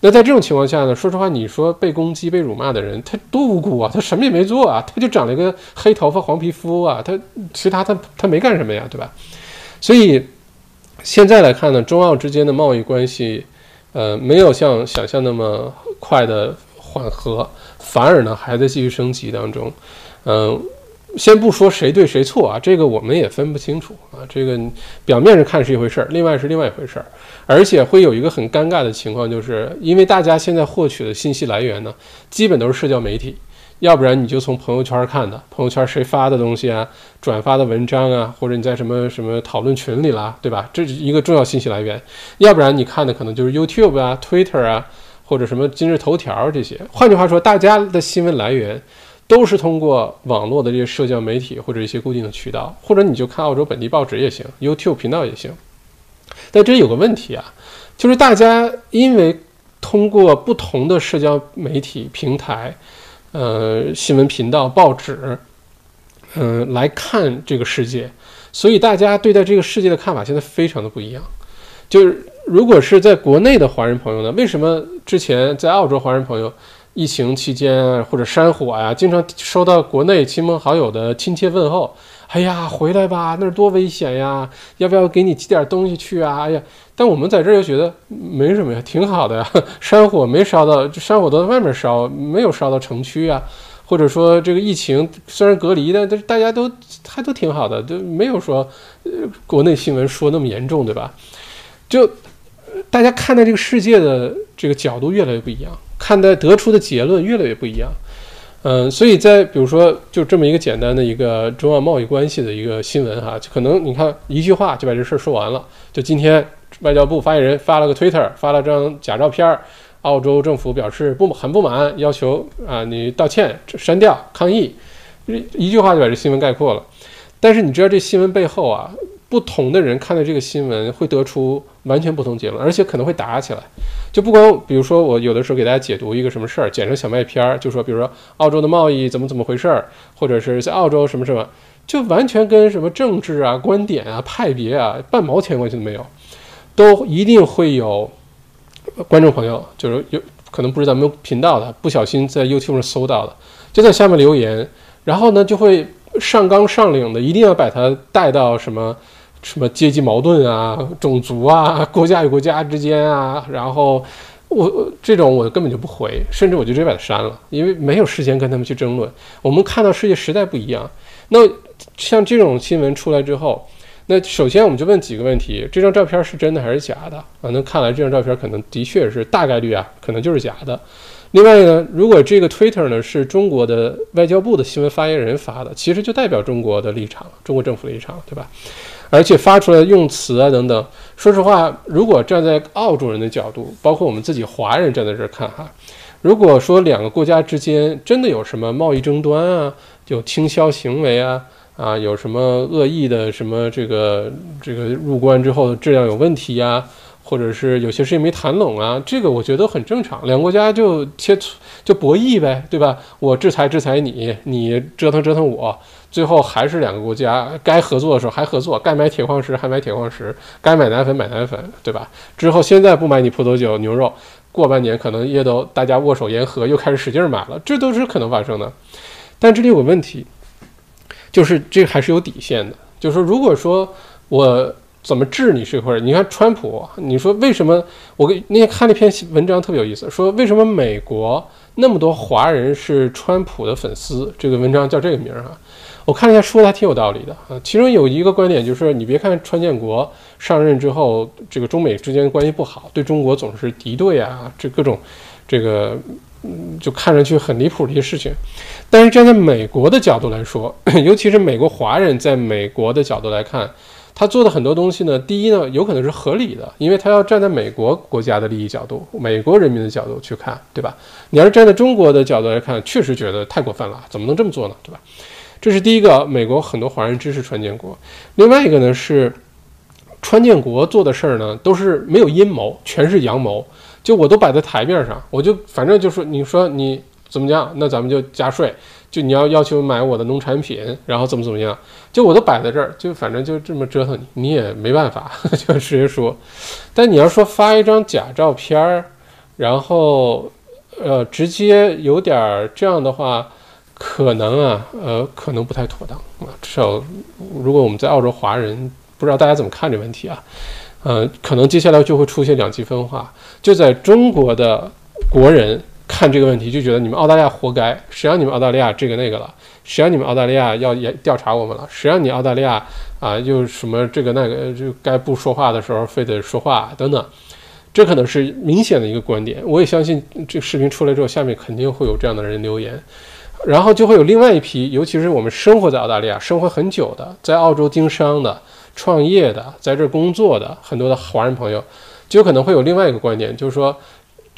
那在这种情况下呢，说实话，你说被攻击、被辱骂的人，他多无辜啊，他什么也没做啊，他就长了一个黑头发、黄皮肤啊，他其他他他没干什么呀，对吧？所以现在来看呢，中澳之间的贸易关系，呃，没有像想象那么快的。缓和，反而呢还在继续升级当中。嗯，先不说谁对谁错啊，这个我们也分不清楚啊。这个表面上看是一回事儿，另外是另外一回事儿。而且会有一个很尴尬的情况，就是因为大家现在获取的信息来源呢，基本都是社交媒体，要不然你就从朋友圈看的，朋友圈谁发的东西啊，转发的文章啊，或者你在什么什么讨论群里啦，对吧？这是一个重要信息来源。要不然你看的可能就是 YouTube 啊、Twitter 啊。或者什么今日头条这些，换句话说，大家的新闻来源都是通过网络的这些社交媒体或者一些固定的渠道，或者你就看澳洲本地报纸也行，YouTube 频道也行。但这有个问题啊，就是大家因为通过不同的社交媒体平台、呃新闻频道、报纸，嗯来看这个世界，所以大家对待这个世界的看法现在非常的不一样，就是。如果是在国内的华人朋友呢？为什么之前在澳洲华人朋友疫情期间或者山火呀，经常收到国内亲朋好友的亲切问候？哎呀，回来吧，那儿多危险呀！要不要给你寄点东西去啊？哎呀，但我们在这儿又觉得没什么呀，挺好的呀。山火没烧到，山火都在外面烧，没有烧到城区啊。或者说这个疫情虽然隔离的，但是大家都还都挺好的，都没有说呃国内新闻说那么严重，对吧？就。大家看待这个世界的这个角度越来越不一样，看待得出的结论越来越不一样。嗯，所以在比如说就这么一个简单的一个中澳贸易关系的一个新闻哈，就可能你看一句话就把这事儿说完了。就今天外交部发言人发了个 Twitter，发了张假照片，澳洲政府表示不很不满，要求啊你道歉、删掉、抗议，一句话就把这新闻概括了。但是你知道这新闻背后啊？不同的人看到这个新闻，会得出完全不同结论，而且可能会打起来。就不光，比如说我有的时候给大家解读一个什么事儿，剪成小麦片儿，就说，比如说澳洲的贸易怎么怎么回事儿，或者是在澳洲什么什么，就完全跟什么政治啊、观点啊、派别啊半毛钱关系都没有，都一定会有观众朋友，就是有可能不是咱们频道的，不小心在 YouTube 上搜到的，就在下面留言，然后呢就会上纲上领的，一定要把它带到什么。什么阶级矛盾啊，种族啊，国家与国家之间啊，然后我这种我根本就不回，甚至我就直接把它删了，因为没有时间跟他们去争论。我们看到世界时代不一样，那像这种新闻出来之后，那首先我们就问几个问题：这张照片是真的还是假的啊？那看来这张照片可能的确是大概率啊，可能就是假的。另外呢，如果这个 Twitter 呢是中国的外交部的新闻发言人发的，其实就代表中国的立场，中国政府的立场，对吧？而且发出来用词啊等等，说实话，如果站在澳洲人的角度，包括我们自己华人站在这儿看哈，如果说两个国家之间真的有什么贸易争端啊，有倾销行为啊，啊，有什么恶意的什么这个这个入关之后质量有问题呀？或者是有些事情没谈拢啊，这个我觉得很正常，两个国家就切就博弈呗，对吧？我制裁制裁你，你折腾折腾我，最后还是两个国家该合作的时候还合作，该买铁矿石还买铁矿石，该买奶粉买奶粉，对吧？之后现在不买你葡萄酒牛肉，过半年可能也都大家握手言和，又开始使劲买了，这都是可能发生的。但这里有个问题，就是这还是有底线的，就是如果说我。怎么治你这块儿？你看川普，你说为什么？我给那天看了一篇文章，特别有意思，说为什么美国那么多华人是川普的粉丝？这个文章叫这个名儿哈，我看了一下，说的还挺有道理的啊。其中有一个观点就是，你别看川建国上任之后，这个中美之间关系不好，对中国总是敌对啊，这各种这个嗯，就看上去很离谱的一些事情。但是站在美国的角度来说，尤其是美国华人在美国的角度来看。他做的很多东西呢，第一呢，有可能是合理的，因为他要站在美国国家的利益角度、美国人民的角度去看，对吧？你要是站在中国的角度来看，确实觉得太过分了，怎么能这么做呢？对吧？这是第一个，美国很多华人支持川建国。另外一个呢是，川建国做的事儿呢都是没有阴谋，全是阳谋，就我都摆在台面上，我就反正就说，你说你怎么样，那咱们就加税。就你要要求买我的农产品，然后怎么怎么样，就我都摆在这儿，就反正就这么折腾你，你也没办法，就直接说。但你要说发一张假照片儿，然后呃直接有点儿这样的话，可能啊呃可能不太妥当啊。至少如果我们在澳洲华人，不知道大家怎么看这问题啊？呃，可能接下来就会出现两极分化，就在中国的国人。看这个问题就觉得你们澳大利亚活该，谁让你们澳大利亚这个那个了？谁让你们澳大利亚要也调查我们了？谁让你澳大利亚啊又什么这个那个就该不说话的时候非得说话等等？这可能是明显的一个观点。我也相信这个视频出来之后，下面肯定会有这样的人留言，然后就会有另外一批，尤其是我们生活在澳大利亚、生活很久的，在澳洲经商的、创业的、在这工作的很多的华人朋友，就可能会有另外一个观点，就是说。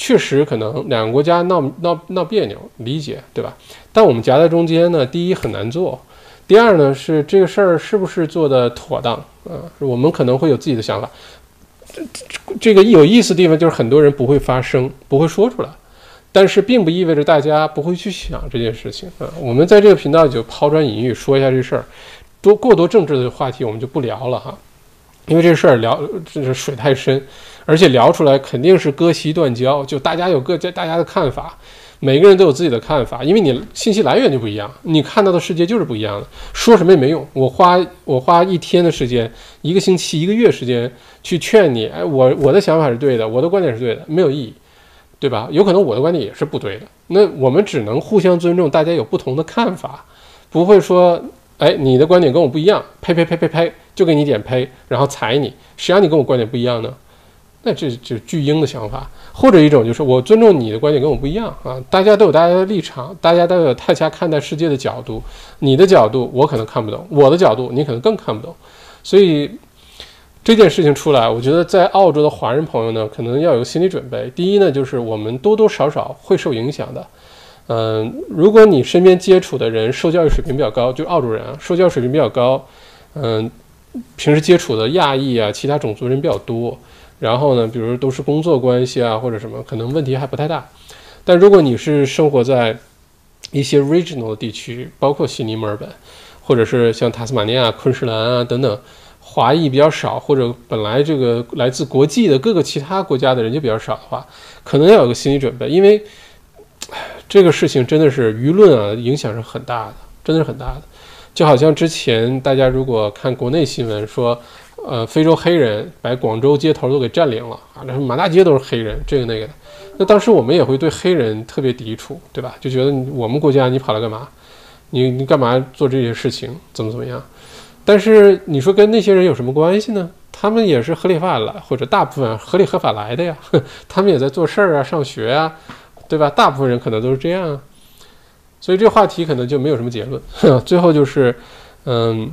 确实可能两个国家闹闹闹别扭，理解对吧？但我们夹在中间呢，第一很难做，第二呢是这个事儿是不是做的妥当啊？我们可能会有自己的想法。这这个有意思的地方就是很多人不会发声，不会说出来，但是并不意味着大家不会去想这件事情啊。我们在这个频道就抛砖引玉，说一下这事儿，多过多政治的话题我们就不聊了哈，因为这事儿聊这是水太深。而且聊出来肯定是割席断交，就大家有各家大家的看法，每个人都有自己的看法，因为你信息来源就不一样，你看到的世界就是不一样的，说什么也没用。我花我花一天的时间，一个星期、一个月时间去劝你，哎，我我的想法是对的，我的观点是对的，没有意义，对吧？有可能我的观点也是不对的，那我们只能互相尊重，大家有不同的看法，不会说，哎，你的观点跟我不一样，呸呸呸呸呸，就给你点呸，然后踩你，谁让你跟我观点不一样呢？那这就是巨婴的想法，或者一种就是我尊重你的观点跟我不一样啊，大家都有大家的立场，大家都有大家看待世界的角度，你的角度我可能看不懂，我的角度你可能更看不懂，所以这件事情出来，我觉得在澳洲的华人朋友呢，可能要有心理准备。第一呢，就是我们多多少少会受影响的，嗯，如果你身边接触的人受教育水平比较高，就澳洲人啊，受教育水平比较高，嗯，平时接触的亚裔啊，其他种族人比较多。然后呢，比如都是工作关系啊，或者什么，可能问题还不太大。但如果你是生活在一些 regional 的地区，包括悉尼、墨尔本，或者是像塔斯马尼亚、昆士兰啊等等，华裔比较少，或者本来这个来自国际的各个其他国家的人就比较少的话，可能要有个心理准备，因为这个事情真的是舆论啊，影响是很大的，真的是很大的。就好像之前大家如果看国内新闻说。呃，非洲黑人把广州街头都给占领了啊，那满大街都是黑人，这个那个的。那当时我们也会对黑人特别抵触，对吧？就觉得我们国家你跑来干嘛？你你干嘛做这些事情？怎么怎么样？但是你说跟那些人有什么关系呢？他们也是合理法来，或者大部分合理合法来的呀，他们也在做事儿啊，上学啊，对吧？大部分人可能都是这样啊，所以这话题可能就没有什么结论。最后就是，嗯，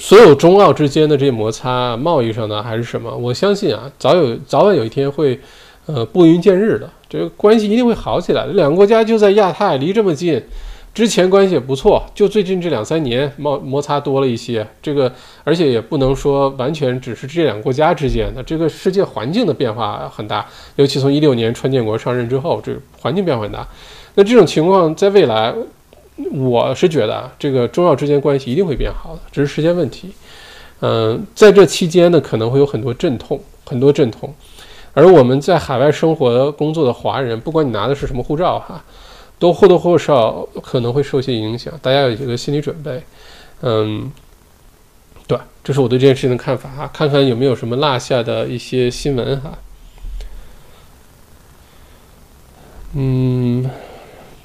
所有中澳之间的这些摩擦，贸易上的还是什么，我相信啊，早有早晚有一天会，呃，拨云见日的，这个关系一定会好起来。两个国家就在亚太，离这么近。之前关系也不错，就最近这两三年摩摩擦多了一些，这个而且也不能说完全只是这两个国家之间的，这个世界环境的变化很大，尤其从一六年川建国上任之后，这环境变化很大。那这种情况在未来，我是觉得这个中澳之间关系一定会变好的，只是时间问题。嗯，在这期间呢，可能会有很多阵痛，很多阵痛，而我们在海外生活工作的华人，不管你拿的是什么护照哈。都或多或少可能会受些影响，大家有一个心理准备。嗯，对，这是我对这件事情的看法哈，看看有没有什么落下的一些新闻哈。嗯，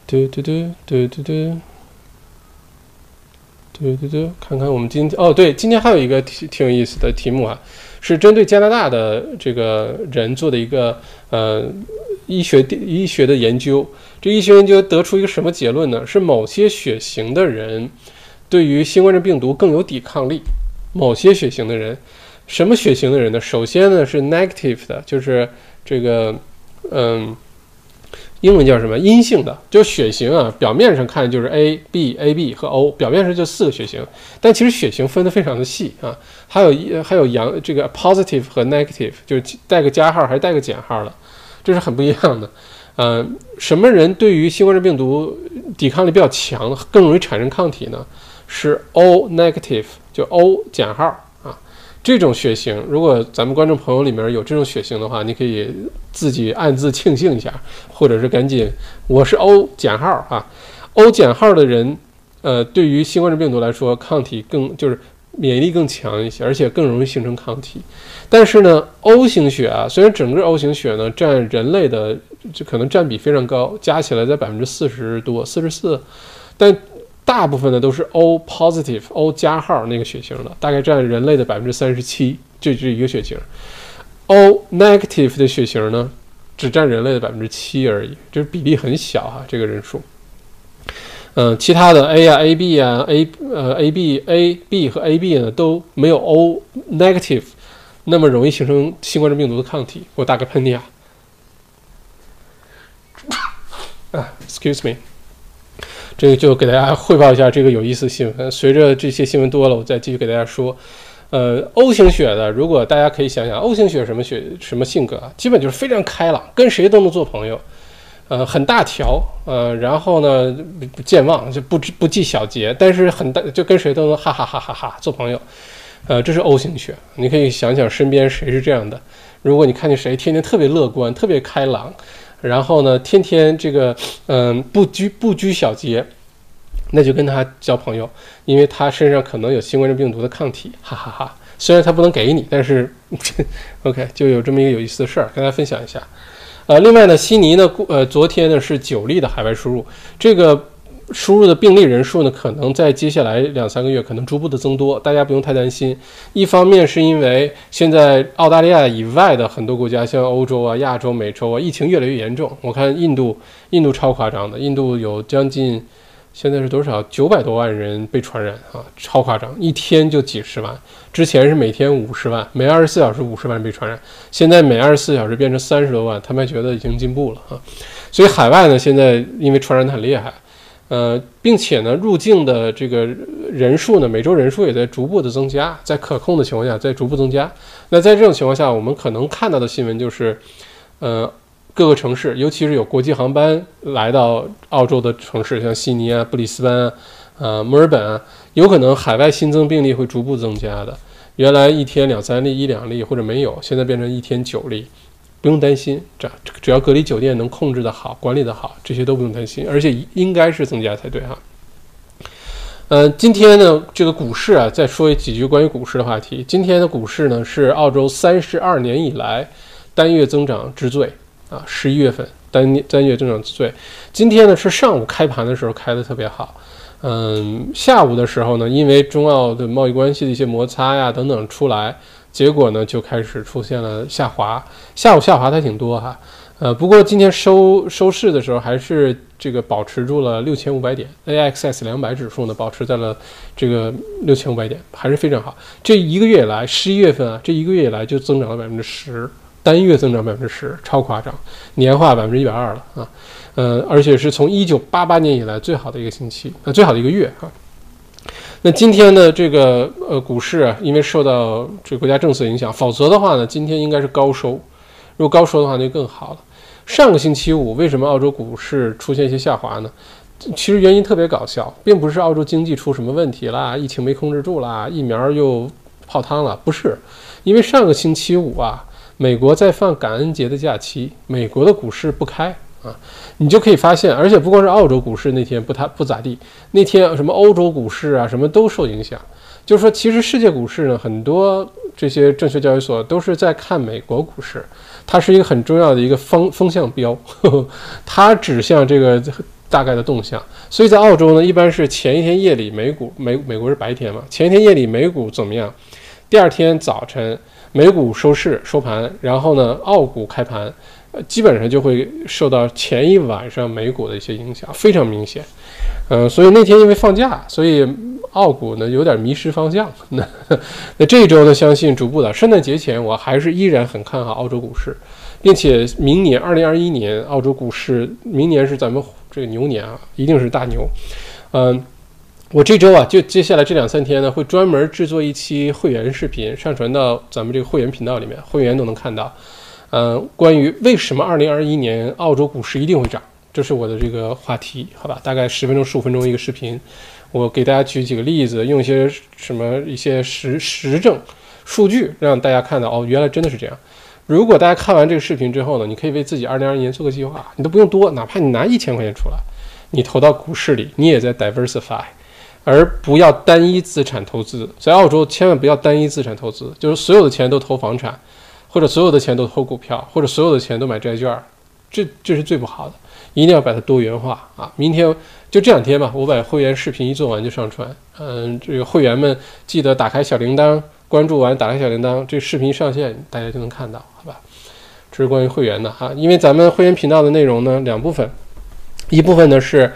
对对对对对对，对对对，看看我们今天哦，对，今天还有一个挺挺有意思的题目啊，是针对加拿大的这个人做的一个呃医学医学的研究。这医学研究得出一个什么结论呢？是某些血型的人对于新冠状病毒更有抵抗力。某些血型的人，什么血型的人呢？首先呢是 negative 的，就是这个，嗯，英文叫什么？阴性的，就血型啊。表面上看就是 A、B、AB 和 O，表面上就四个血型，但其实血型分得非常的细啊。还有一还有阳这个 positive 和 negative，就是带个加号还是带个减号的，这是很不一样的。呃，什么人对于新冠状病毒抵抗力比较强，更容易产生抗体呢？是 O negative，就 O 减号啊。这种血型，如果咱们观众朋友里面有这种血型的话，你可以自己暗自庆幸一下，或者是赶紧，我是 O 减号啊。O 减号的人，呃，对于新冠状病毒来说，抗体更就是免疫力更强一些，而且更容易形成抗体。但是呢，O 型血啊，虽然整个 O 型血呢占人类的就可能占比非常高，加起来在百分之四十多，四十四，但大部分的都是 O positive，O 加号那个血型的，大概占人类的百分之三十七，这是一个血型。O negative 的血型呢，只占人类的百分之七而已，就是比例很小哈，这个人数。嗯，其他的 A 呀、AB 啊、A 呃 AB、AB 和 AB 呢都没有 O negative。那么容易形成新冠状病毒的抗体。我打个喷嚏啊！啊，excuse me，这个就给大家汇报一下这个有意思的新闻。随着这些新闻多了，我再继续给大家说。呃，O 型血的，如果大家可以想想，O 型血什么血什么性格啊？基本就是非常开朗，跟谁都能做朋友。呃，很大条，呃，然后呢，健忘就不不计小节，但是很大，就跟谁都能哈哈哈哈哈做朋友。呃，这是 O 型血，你可以想想身边谁是这样的。如果你看见谁天天特别乐观、特别开朗，然后呢，天天这个嗯不拘不拘小节，那就跟他交朋友，因为他身上可能有新冠状病毒的抗体，哈哈哈。虽然他不能给你，但是 OK 就有这么一个有意思的事儿跟大家分享一下。呃，另外呢，悉尼呢，呃，昨天呢是九例的海外输入，这个。输入的病例人数呢，可能在接下来两三个月可能逐步的增多，大家不用太担心。一方面是因为现在澳大利亚以外的很多国家，像欧洲啊、亚洲、美洲啊，疫情越来越严重。我看印度，印度超夸张的，印度有将近现在是多少九百多万人被传染啊，超夸张，一天就几十万。之前是每天五十万，每二十四小时五十万人被传染，现在每二十四小时变成三十多万，他们觉得已经进步了啊。所以海外呢，现在因为传染的很厉害。呃，并且呢，入境的这个人数呢，每周人数也在逐步的增加，在可控的情况下，在逐步增加。那在这种情况下，我们可能看到的新闻就是，呃，各个城市，尤其是有国际航班来到澳洲的城市，像悉尼啊、布里斯班啊、呃、墨尔本啊，有可能海外新增病例会逐步增加的。原来一天两三例、一两例或者没有，现在变成一天九例。不用担心，这只要隔离酒店能控制的好、管理的好，这些都不用担心，而且应该是增加才对哈。呃，今天呢，这个股市啊，再说几句关于股市的话题。今天的股市呢，是澳洲三十二年以来单月增长之最啊，十一月份单单月增长最。今天呢是上午开盘的时候开的特别好，嗯，下午的时候呢，因为中澳的贸易关系的一些摩擦呀等等出来，结果呢就开始出现了下滑。下午下滑的挺多哈，呃，不过今天收收市的时候还是这个保持住了六千五百点，AXS 两百指数呢保持在了这个六千五百点，还是非常好。这一个月以来，十一月份啊，这一个月以来就增长了百分之十。单月增长百分之十，超夸张，年化百分之一百二了啊，呃，而且是从一九八八年以来最好的一个星期，呃，最好的一个月啊。那今天的这个呃股市啊，因为受到这个国家政策影响，否则的话呢，今天应该是高收。如果高收的话，那就更好了。上个星期五，为什么澳洲股市出现一些下滑呢？其实原因特别搞笑，并不是澳洲经济出什么问题啦，疫情没控制住啦，疫苗又泡汤了，不是，因为上个星期五啊。美国在放感恩节的假期，美国的股市不开啊，你就可以发现，而且不光是澳洲股市那天不太不咋地，那天什么欧洲股市啊，什么都受影响。就是说，其实世界股市呢，很多这些证券交易所都是在看美国股市，它是一个很重要的一个风风向标，它指向这个大概的动向。所以在澳洲呢，一般是前一天夜里美股美美国是白天嘛，前一天夜里美股怎么样，第二天早晨。美股收市收盘，然后呢，澳股开盘，呃，基本上就会受到前一晚上美股的一些影响，非常明显。嗯，所以那天因为放假，所以澳股呢有点迷失方向。那那这一周呢，相信逐步的，圣诞节前我还是依然很看好澳洲股市，并且明年二零二一年澳洲股市，明年是咱们这个牛年啊，一定是大牛。嗯。我这周啊，就接下来这两三天呢，会专门制作一期会员视频，上传到咱们这个会员频道里面，会员都能看到。嗯，关于为什么二零二一年澳洲股市一定会涨，这是我的这个话题，好吧？大概十分钟、十五分钟一个视频，我给大家举几个例子，用一些什么一些实实证数据，让大家看到哦，原来真的是这样。如果大家看完这个视频之后呢，你可以为自己二零二一年做个计划，你都不用多，哪怕你拿一千块钱出来，你投到股市里，你也在 diversify。而不要单一资产投资，在澳洲千万不要单一资产投资，就是所有的钱都投房产，或者所有的钱都投股票，或者所有的钱都买债券，这这是最不好的，一定要把它多元化啊！明天就这两天吧，我把会员视频一做完就上传。嗯，这个会员们记得打开小铃铛，关注完打开小铃铛，这视频上线大家就能看到，好吧？这是关于会员的哈，因为咱们会员频道的内容呢两部分，一部分呢是。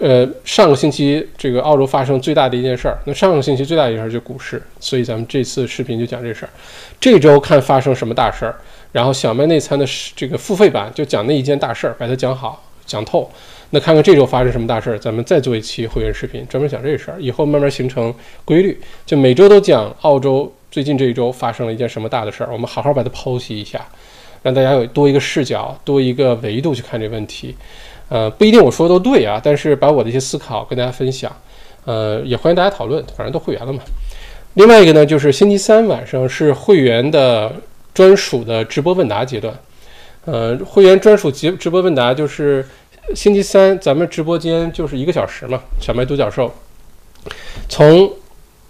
呃，上个星期这个澳洲发生最大的一件事儿，那上个星期最大的一件事儿就股市，所以咱们这次视频就讲这事儿。这周看发生什么大事儿，然后小麦内参的这个付费版就讲那一件大事儿，把它讲好讲透。那看看这周发生什么大事儿，咱们再做一期会员视频，专门讲这事儿。以后慢慢形成规律，就每周都讲澳洲最近这一周发生了一件什么大的事儿，我们好好把它剖析一下，让大家有多一个视角，多一个维度去看这问题。呃，不一定我说的都对啊，但是把我的一些思考跟大家分享，呃，也欢迎大家讨论，反正都会员了嘛。另外一个呢，就是星期三晚上是会员的专属的直播问答阶段，呃，会员专属直直播问答就是星期三咱们直播间就是一个小时嘛，小麦独角兽，从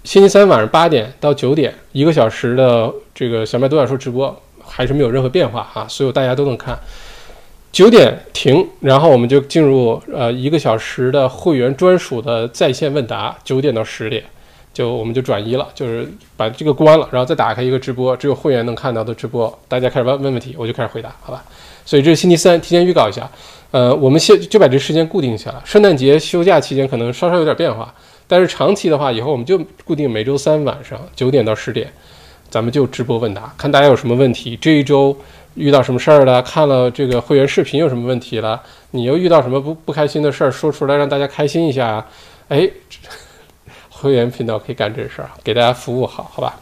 星期三晚上八点到九点，一个小时的这个小麦独角兽直播还是没有任何变化哈，所有大家都能看。九点停，然后我们就进入呃一个小时的会员专属的在线问答，九点到十点，就我们就转移了，就是把这个关了，然后再打开一个直播，只有会员能看到的直播，大家开始问问问题，我就开始回答，好吧？所以这是星期三，提前预告一下，呃，我们现就把这时间固定下来，圣诞节休假期间可能稍稍有点变化，但是长期的话，以后我们就固定每周三晚上九点到十点，咱们就直播问答，看大家有什么问题，这一周。遇到什么事儿了？看了这个会员视频有什么问题了？你又遇到什么不不开心的事儿？说出来让大家开心一下啊。哎，会员频道可以干这事儿，给大家服务好，好吧？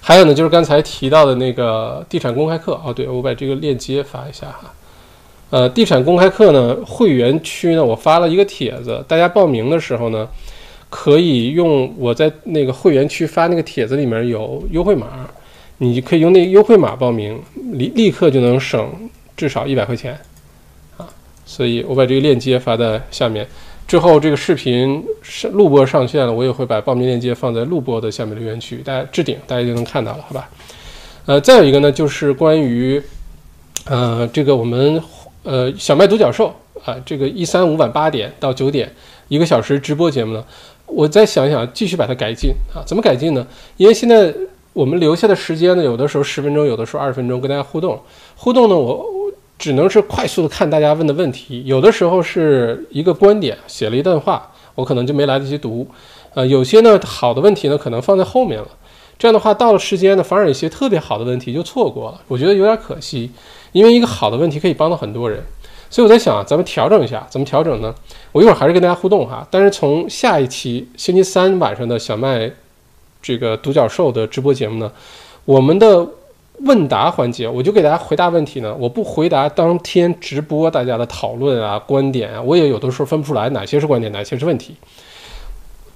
还有呢，就是刚才提到的那个地产公开课。哦，对，我把这个链接发一下哈。呃，地产公开课呢，会员区呢，我发了一个帖子，大家报名的时候呢，可以用我在那个会员区发那个帖子里面有优惠码。你可以用那个优惠码报名，立立刻就能省至少一百块钱，啊，所以我把这个链接发在下面。之后这个视频是录播上线了，我也会把报名链接放在录播的下面留言区，大家置顶，大家就能看到了，好吧？呃，再有一个呢，就是关于，呃，这个我们呃小麦独角兽啊，这个一三五晚八点到九点一个小时直播节目呢，我再想想继续把它改进啊，怎么改进呢？因为现在我们留下的时间呢，有的时候十分钟，有的时候二十分钟，跟大家互动互动呢，我只能是快速的看大家问的问题，有的时候是一个观点写了一段话，我可能就没来得及读。呃，有些呢好的问题呢，可能放在后面了。这样的话，到了时间呢，反而有些特别好的问题就错过了，我觉得有点可惜。因为一个好的问题可以帮到很多人，所以我在想，咱们调整一下，怎么调整呢？我一会儿还是跟大家互动哈。但是从下一期星期三晚上的小麦这个独角兽的直播节目呢，我们的问答环节，我就给大家回答问题呢。我不回答当天直播大家的讨论啊、观点啊，我也有的时候分不出来哪些是观点，哪些是问题。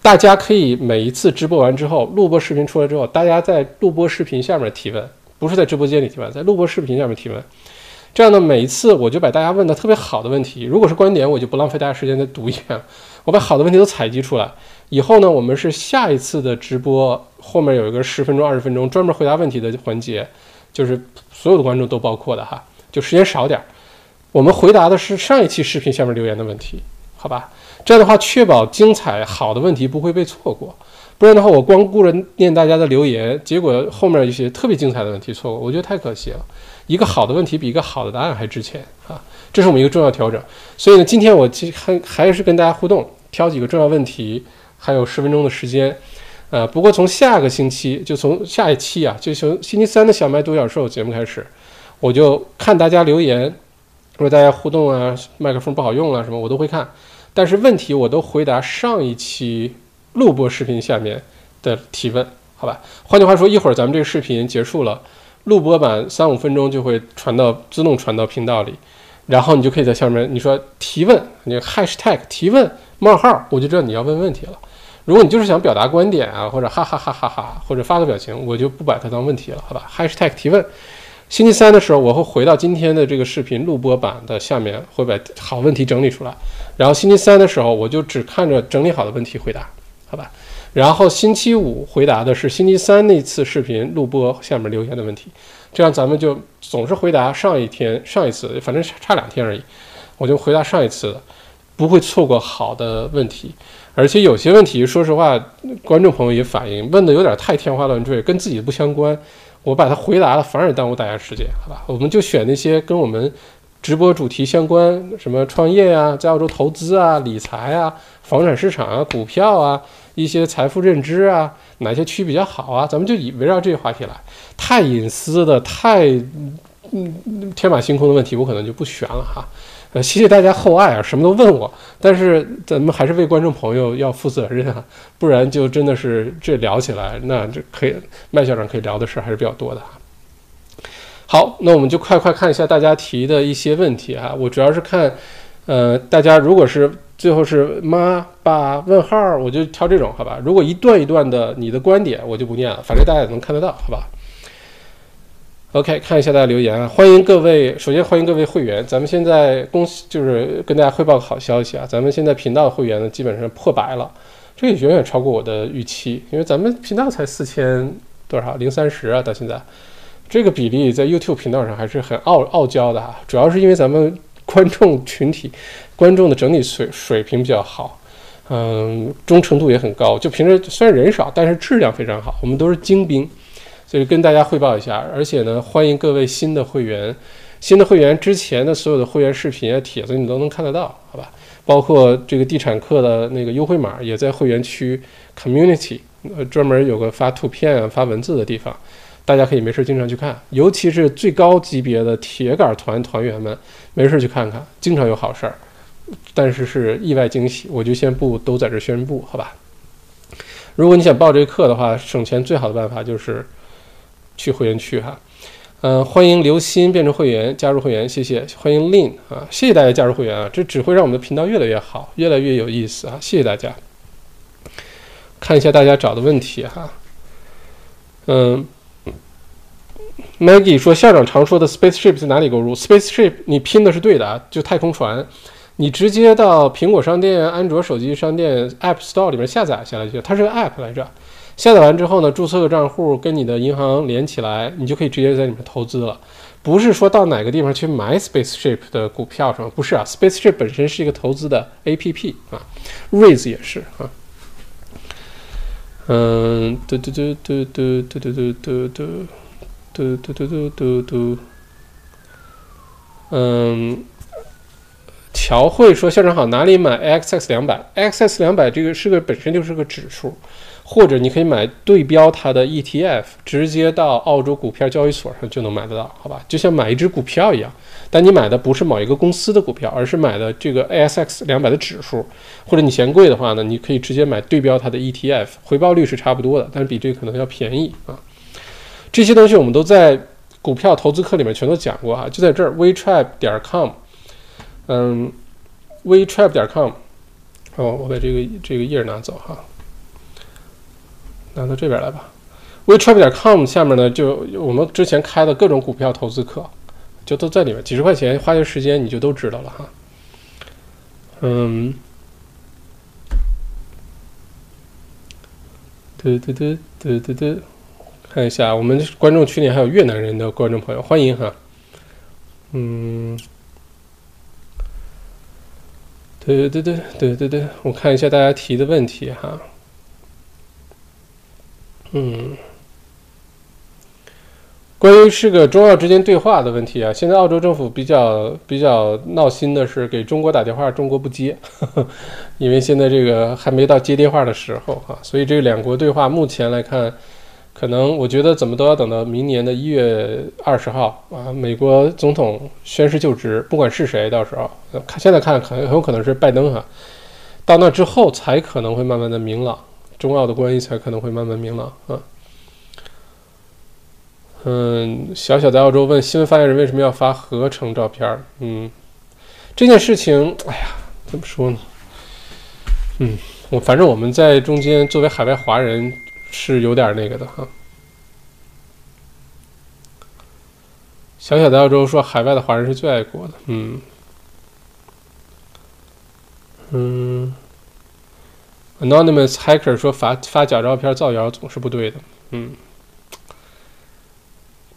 大家可以每一次直播完之后，录播视频出来之后，大家在录播视频下面提问，不是在直播间里提问，在录播视频下面提问。这样呢，每一次我就把大家问的特别好的问题，如果是观点，我就不浪费大家时间再读一遍，我把好的问题都采集出来。以后呢，我们是下一次的直播后面有一个十分钟、二十分钟专门回答问题的环节，就是所有的观众都包括的哈，就时间少点儿。我们回答的是上一期视频下面留言的问题，好吧？这样的话，确保精彩好的问题不会被错过。不然的话，我光顾着念大家的留言，结果后面一些特别精彩的问题错过，我觉得太可惜了。一个好的问题比一个好的答案还值钱啊！这是我们一个重要调整。所以呢，今天我其实还还是跟大家互动，挑几个重要问题，还有十分钟的时间。呃，不过从下个星期，就从下一期啊，就从星期三的小麦独角兽节目开始，我就看大家留言，如果大家互动啊，麦克风不好用了什么，我都会看。但是问题我都回答上一期录播视频下面的提问，好吧？换句话说，一会儿咱们这个视频结束了，录播版三五分钟就会传到自动传到频道里，然后你就可以在下面你说提问，你 hashtag 提问冒号，我就知道你要问问题了。如果你就是想表达观点啊，或者哈哈哈哈哈，或者发个表情，我就不把它当问题了，好吧？hashtag 提问。星期三的时候，我会回到今天的这个视频录播版的下面，会把好问题整理出来。然后星期三的时候，我就只看着整理好的问题回答，好吧？然后星期五回答的是星期三那次视频录播下面留言的问题，这样咱们就总是回答上一天、上一次，反正差两天而已，我就回答上一次的，不会错过好的问题。而且有些问题，说实话，观众朋友也反映问的有点太天花乱坠，跟自己不相关。我把它回答了，反而耽误大家时间，好吧？我们就选那些跟我们直播主题相关，什么创业啊，在澳洲投资啊、理财啊、房产市场啊、股票啊、一些财富认知啊，哪些区比较好啊？咱们就以围绕这些话题来。太隐私的、太嗯天马行空的问题，我可能就不选了哈。呃，谢谢大家厚爱啊，什么都问我，但是咱们还是为观众朋友要负责任啊，不然就真的是这聊起来，那这可以麦校长可以聊的事还是比较多的。好，那我们就快快看一下大家提的一些问题哈，我主要是看，呃，大家如果是最后是妈爸问号，我就挑这种好吧？如果一段一段的你的观点，我就不念了，反正大家也能看得到，好吧？OK，看一下大家留言啊！欢迎各位，首先欢迎各位会员。咱们现在恭喜，就是跟大家汇报个好消息啊！咱们现在频道会员呢，基本上破百了，这也远远超过我的预期，因为咱们频道才四千多少零三十啊，到现在这个比例在 YouTube 频道上还是很傲傲娇的哈。主要是因为咱们观众群体、观众的整体水水平比较好，嗯，忠诚度也很高。就平时虽然人少，但是质量非常好，我们都是精兵。所以跟大家汇报一下，而且呢，欢迎各位新的会员，新的会员之前的所有的会员视频啊、帖子你都能看得到，好吧？包括这个地产课的那个优惠码也在会员区 community，呃，专门有个发图片啊、发文字的地方，大家可以没事经常去看，尤其是最高级别的铁杆团团员们，没事去看看，经常有好事儿，但是是意外惊喜，我就先不都在这宣布，好吧？如果你想报这个课的话，省钱最好的办法就是。去会员区哈，嗯，欢迎刘鑫变成会员，加入会员，谢谢，欢迎 Lin 啊，谢谢大家加入会员啊，这只会让我们的频道越来越好，越来越有意思啊，谢谢大家。看一下大家找的问题哈，嗯，Maggie 说校长常说的 spaceship 在哪里购入？spaceship 你拼的是对的啊，就太空船，你直接到苹果商店、安卓手机商店 App Store 里面下载下来就行，它是个 App 来着。下载完之后呢，注册个账户，跟你的银行连起来，你就可以直接在里面投资了。不是说到哪个地方去买 Spaceship 的股票是吗？不是啊，Spaceship 本身是一个投资的 APP 啊，Raise 也是啊。嗯，嘟嘟嘟嘟嘟嘟嘟嘟嘟嘟嘟嘟嘟嘟嘟。嗯，乔慧说：“校长好，哪里买 XS 两百？XS 两百这个是个本身就是个指数，或者你可以买对标它的 ETF，直接到澳洲股票交易所上就能买得到，好吧？就像买一只股票一样，但你买的不是某一个公司的股票，而是买的这个 ASX 两百的指数，或者你嫌贵的话呢，你可以直接买对标它的 ETF，回报率是差不多的，但是比这个可能要便宜啊。这些东西我们都在。”股票投资课里面全都讲过哈，就在这儿，wetrap 点 com，嗯，wetrap 点 com，哦，我把这个这个页拿走哈，拿到这边来吧。wetrap 点 com 下面呢，就我们之前开的各种股票投资课，就都在里面，几十块钱，花些时间你就都知道了哈。嗯，对对对对对对。看一下，我们观众群里还有越南人的观众朋友，欢迎哈。嗯，对对对对对对，我看一下大家提的问题哈。嗯，关于是个中澳之间对话的问题啊，现在澳洲政府比较比较闹心的是给中国打电话，中国不接呵呵，因为现在这个还没到接电话的时候哈，所以这两国对话目前来看。可能我觉得怎么都要等到明年的一月二十号啊，美国总统宣誓就职，不管是谁，到时候看现在看很很有可能是拜登哈，到那之后才可能会慢慢的明朗，中澳的关系才可能会慢慢明朗啊。嗯，小小的澳洲问新闻发言人为什么要发合成照片儿？嗯，这件事情，哎呀，怎么说呢？嗯，我反正我们在中间作为海外华人。是有点那个的哈。小小的澳洲说，海外的华人是最爱国的。嗯嗯。Anonymous Hacker 说，发发假照片造谣总是不对的。嗯。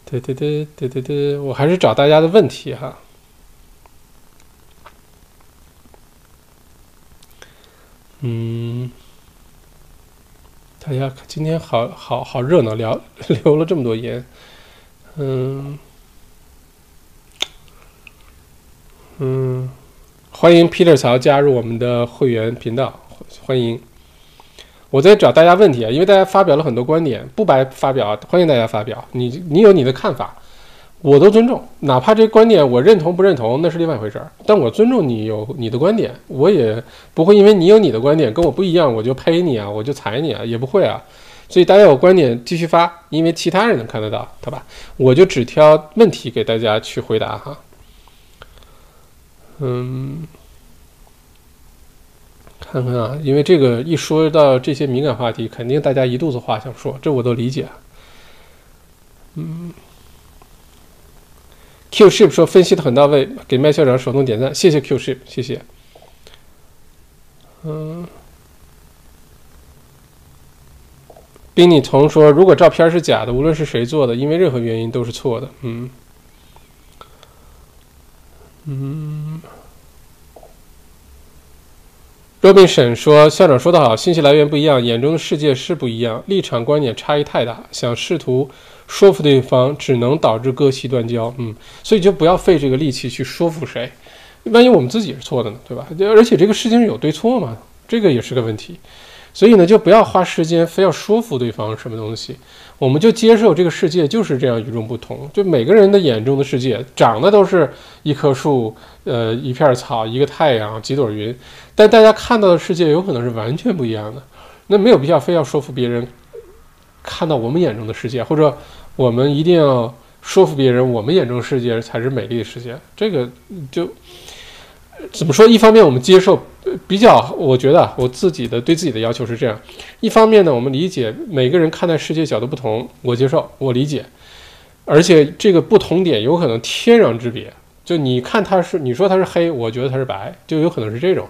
对对对对对对，我还是找大家的问题哈。嗯。大家今天好好好热闹，聊 留了这么多言，嗯嗯，欢迎 Peter 曹加入我们的会员频道，欢迎。我在找大家问题啊，因为大家发表了很多观点，不白发表，欢迎大家发表，你你有你的看法。我都尊重，哪怕这观点我认同不认同，那是另外一回事儿。但我尊重你有你的观点，我也不会因为你有你的观点跟我不一样，我就呸你啊，我就踩你啊，也不会啊。所以大家有观点继续发，因为其他人能看得到，对吧？我就只挑问题给大家去回答哈。嗯，看看啊，因为这个一说到这些敏感话题，肯定大家一肚子话想说，这我都理解。嗯。Q ship 说分析的很到位，给麦校长手动点赞，谢谢 Q ship，谢谢。嗯，冰你同说，如果照片是假的，无论是谁做的，因为任何原因都是错的。嗯嗯。Robin 沈说，校长说得好，信息来源不一样，眼中的世界是不一样，立场观点差异太大，想试图。说服对方只能导致割席断交，嗯，所以就不要费这个力气去说服谁，万一我们自己是错的呢，对吧？而且这个事情有对错吗？这个也是个问题，所以呢，就不要花时间非要说服对方什么东西，我们就接受这个世界就是这样与众不同，就每个人的眼中的世界长得都是一棵树，呃，一片草，一个太阳，几朵云，但大家看到的世界有可能是完全不一样的，那没有必要非要说服别人看到我们眼中的世界，或者。我们一定要说服别人，我们眼中世界才是美丽的世界。这个就怎么说？一方面我们接受比较，我觉得我自己的对自己的要求是这样：一方面呢，我们理解每个人看待世界角度不同，我接受，我理解。而且这个不同点有可能天壤之别，就你看它是，你说它是黑，我觉得它是白，就有可能是这种。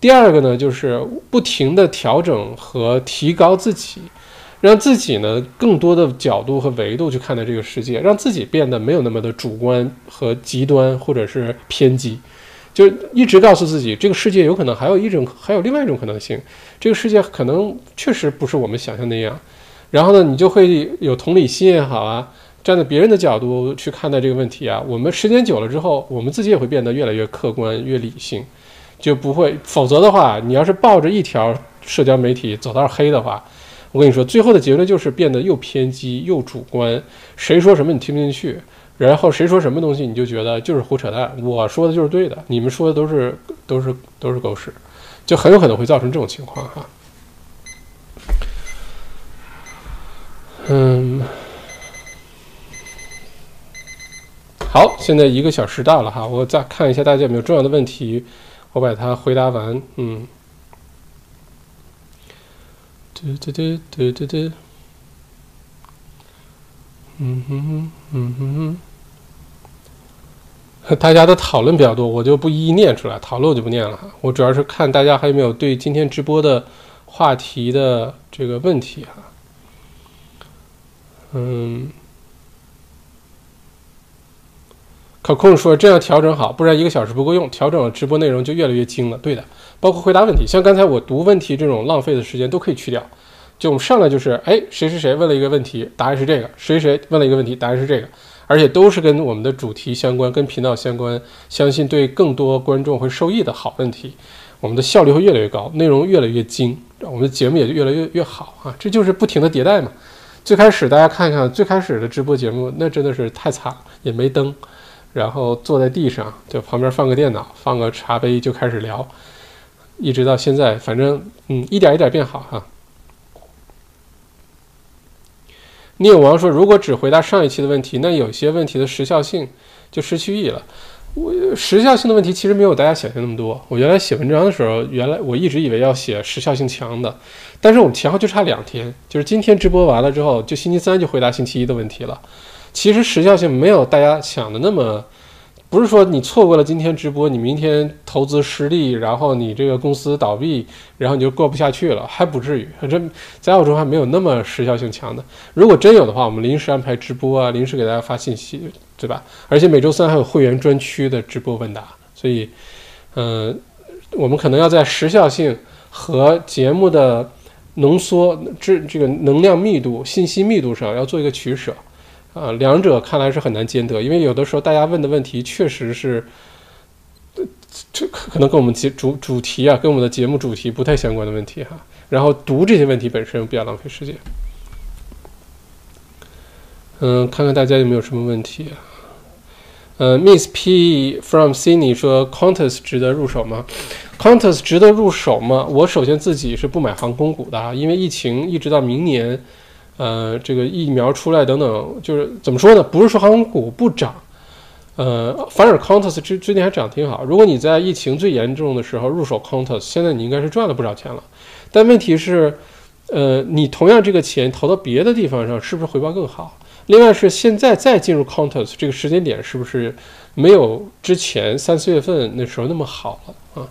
第二个呢，就是不停的调整和提高自己。让自己呢更多的角度和维度去看待这个世界，让自己变得没有那么的主观和极端或者是偏激，就一直告诉自己，这个世界有可能还有一种，还有另外一种可能性，这个世界可能确实不是我们想象那样。然后呢，你就会有同理心也好啊，站在别人的角度去看待这个问题啊。我们时间久了之后，我们自己也会变得越来越客观、越理性，就不会。否则的话，你要是抱着一条社交媒体走道黑的话，我跟你说，最后的结论就是变得又偏激又主观，谁说什么你听不进去，然后谁说什么东西你就觉得就是胡扯淡，我说的就是对的，你们说的都是都是都是狗屎，就很有可能会造成这种情况哈。嗯，好，现在一个小时到了哈，我再看一下大家有没有重要的问题，我把它回答完。嗯，嘟嘟嘟嘟嘟嘟，嗯哼嗯哼哼，大家的讨论比较多，我就不一一念出来，讨论我就不念了哈。我主要是看大家还有没有对今天直播的话题的这个问题哈。嗯，可控说这样调整好，不然一个小时不够用。调整了直播内容就越来越精了。对的，包括回答问题，像刚才我读问题这种浪费的时间都可以去掉。就我们上来就是，哎，谁谁谁问了一个问题，答案是这个；谁谁问了一个问题，答案是这个，而且都是跟我们的主题相关，跟频道相关，相信对更多观众会受益的好问题。我们的效率会越来越高，内容越来越精，我们的节目也就越来越越好啊！这就是不停的迭代嘛。最开始大家看一看最开始的直播节目，那真的是太惨了，也没灯，然后坐在地上，就旁边放个电脑，放个茶杯就开始聊，一直到现在，反正嗯，一点一点变好哈。聂王说，如果只回答上一期的问题，那有些问题的时效性就失去意义了。我时效性的问题其实没有大家想象那么多。我原来写文章的时候，原来我一直以为要写时效性强的，但是我们前后就差两天，就是今天直播完了之后，就星期三就回答星期一的问题了。其实时效性没有大家想的那么。不是说你错过了今天直播，你明天投资失利，然后你这个公司倒闭，然后你就过不下去了，还不至于。这在澳洲还没有那么时效性强的。如果真有的话，我们临时安排直播啊，临时给大家发信息，对吧？而且每周三还有会员专区的直播问答，所以，嗯，我们可能要在时效性和节目的浓缩、这这个能量密度、信息密度上要做一个取舍。啊，两者看来是很难兼得，因为有的时候大家问的问题确实是，这可能跟我们节主主题啊，跟我们的节目主题不太相关的问题哈。然后读这些问题本身比较浪费时间。嗯，看看大家有没有什么问题啊？呃，Miss P from Sydney 说，Qantas 值得入手吗？Qantas 值得入手吗？我首先自己是不买航空股的啊，因为疫情一直到明年。呃，这个疫苗出来等等，就是怎么说呢？不是说航空股不涨，呃，反而 Contas 最最近还涨挺好。如果你在疫情最严重的时候入手 Contas，现在你应该是赚了不少钱了。但问题是，呃，你同样这个钱投到别的地方上，是不是回报更好？另外是现在再进入 Contas 这个时间点，是不是没有之前三四月份那时候那么好了啊？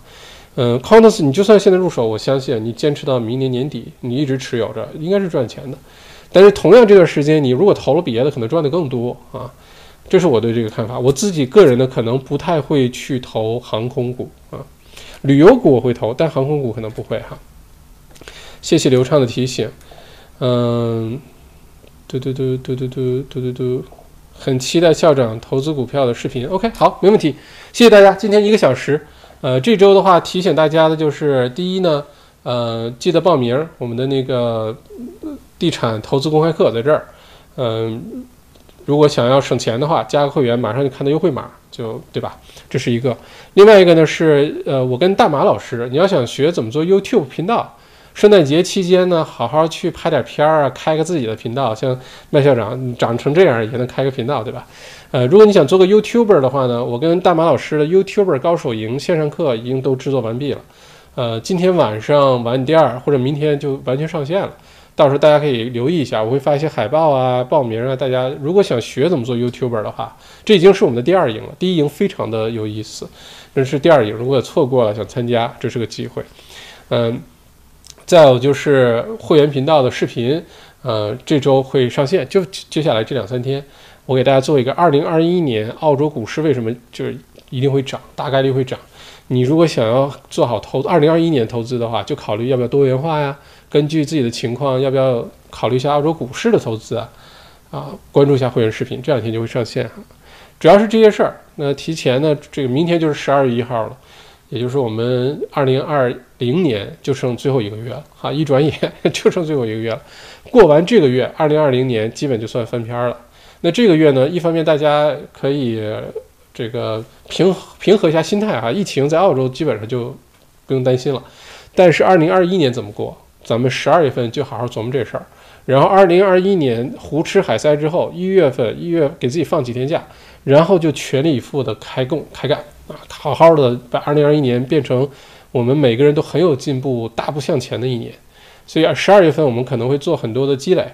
嗯，Contas，你就算现在入手，我相信你坚持到明年年底，你一直持有着，应该是赚钱的。但是同样这段时间，你如果投了别的，可能赚的更多啊，这是我对这个看法。我自己个人呢，可能不太会去投航空股啊，旅游股我会投，但航空股可能不会哈。谢谢刘畅的提醒，嗯，嘟嘟嘟嘟嘟嘟嘟嘟嘟，很期待校长投资股票的视频。OK，好，没问题，谢谢大家。今天一个小时，呃，这周的话提醒大家的就是，第一呢，呃，记得报名我们的那个。地产投资公开课在这儿，嗯，如果想要省钱的话，加个会员，马上就看到优惠码，就对吧？这是一个。另外一个呢是，呃，我跟大马老师，你要想学怎么做 YouTube 频道，圣诞节期间呢，好好去拍点片儿啊，开个自己的频道，像麦校长长成这样也能开个频道，对吧？呃，如果你想做个 YouTuber 的话呢，我跟大马老师的 YouTuber 高手营线上课已经都制作完毕了，呃，今天晚上晚点或者明天就完全上线了。到时候大家可以留意一下，我会发一些海报啊、报名啊。大家如果想学怎么做 YouTuber 的话，这已经是我们的第二营了。第一营非常的有意思，这是第二营。如果错过了想参加，这是个机会。嗯，再有就是会员频道的视频，呃，这周会上线，就接下来这两三天，我给大家做一个二零二一年澳洲股市为什么就是一定会涨，大概率会涨。你如果想要做好投二零二一年投资的话，就考虑要不要多元化呀，根据自己的情况，要不要考虑一下澳洲股市的投资啊？啊，关注一下会员视频，这两天就会上线哈。主要是这些事儿。那提前呢，这个明天就是十二月一号了，也就是我们二零二零年就剩最后一个月了哈，一转眼 就剩最后一个月了。过完这个月，二零二零年基本就算翻篇了。那这个月呢，一方面大家可以。这个平平和一下心态哈，疫情在澳洲基本上就不用担心了。但是二零二一年怎么过？咱们十二月份就好好琢磨这事儿。然后二零二一年胡吃海塞之后，一月份一月给自己放几天假，然后就全力以赴的开工开干啊，好好的把二零二一年变成我们每个人都很有进步、大步向前的一年。所以十二月份我们可能会做很多的积累。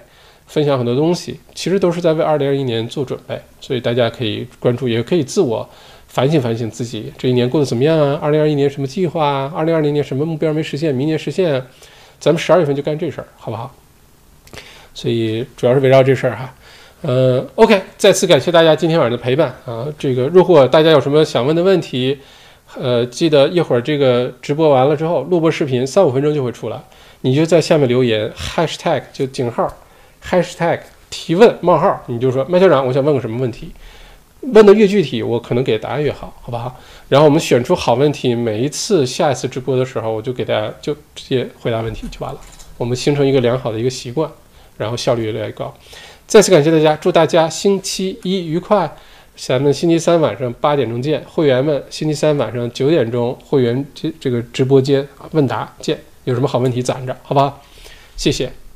分享很多东西，其实都是在为二零二一年做准备，所以大家可以关注，也可以自我反省反省自己这一年过得怎么样啊？二零二一年什么计划啊？二零二零年什么目标没实现？明年实现？咱们十二月份就干这事儿，好不好？所以主要是围绕这事儿哈。呃，OK，再次感谢大家今天晚上的陪伴啊。这个如果大家有什么想问的问题，呃，记得一会儿这个直播完了之后，录播视频三五分钟就会出来，你就在下面留言，#hashtag 就井号。#hashtag 提问冒号，你就说麦校长，我想问个什么问题？问的越具体，我可能给答案越好，好不好？然后我们选出好问题，每一次下一次直播的时候，我就给大家就直接回答问题就完了。我们形成一个良好的一个习惯，然后效率越来越高。再次感谢大家，祝大家星期一愉快。咱们星期三晚上八点钟见，会员们星期三晚上九点钟会员这这个直播间问答见，有什么好问题攒着，好不好？谢谢。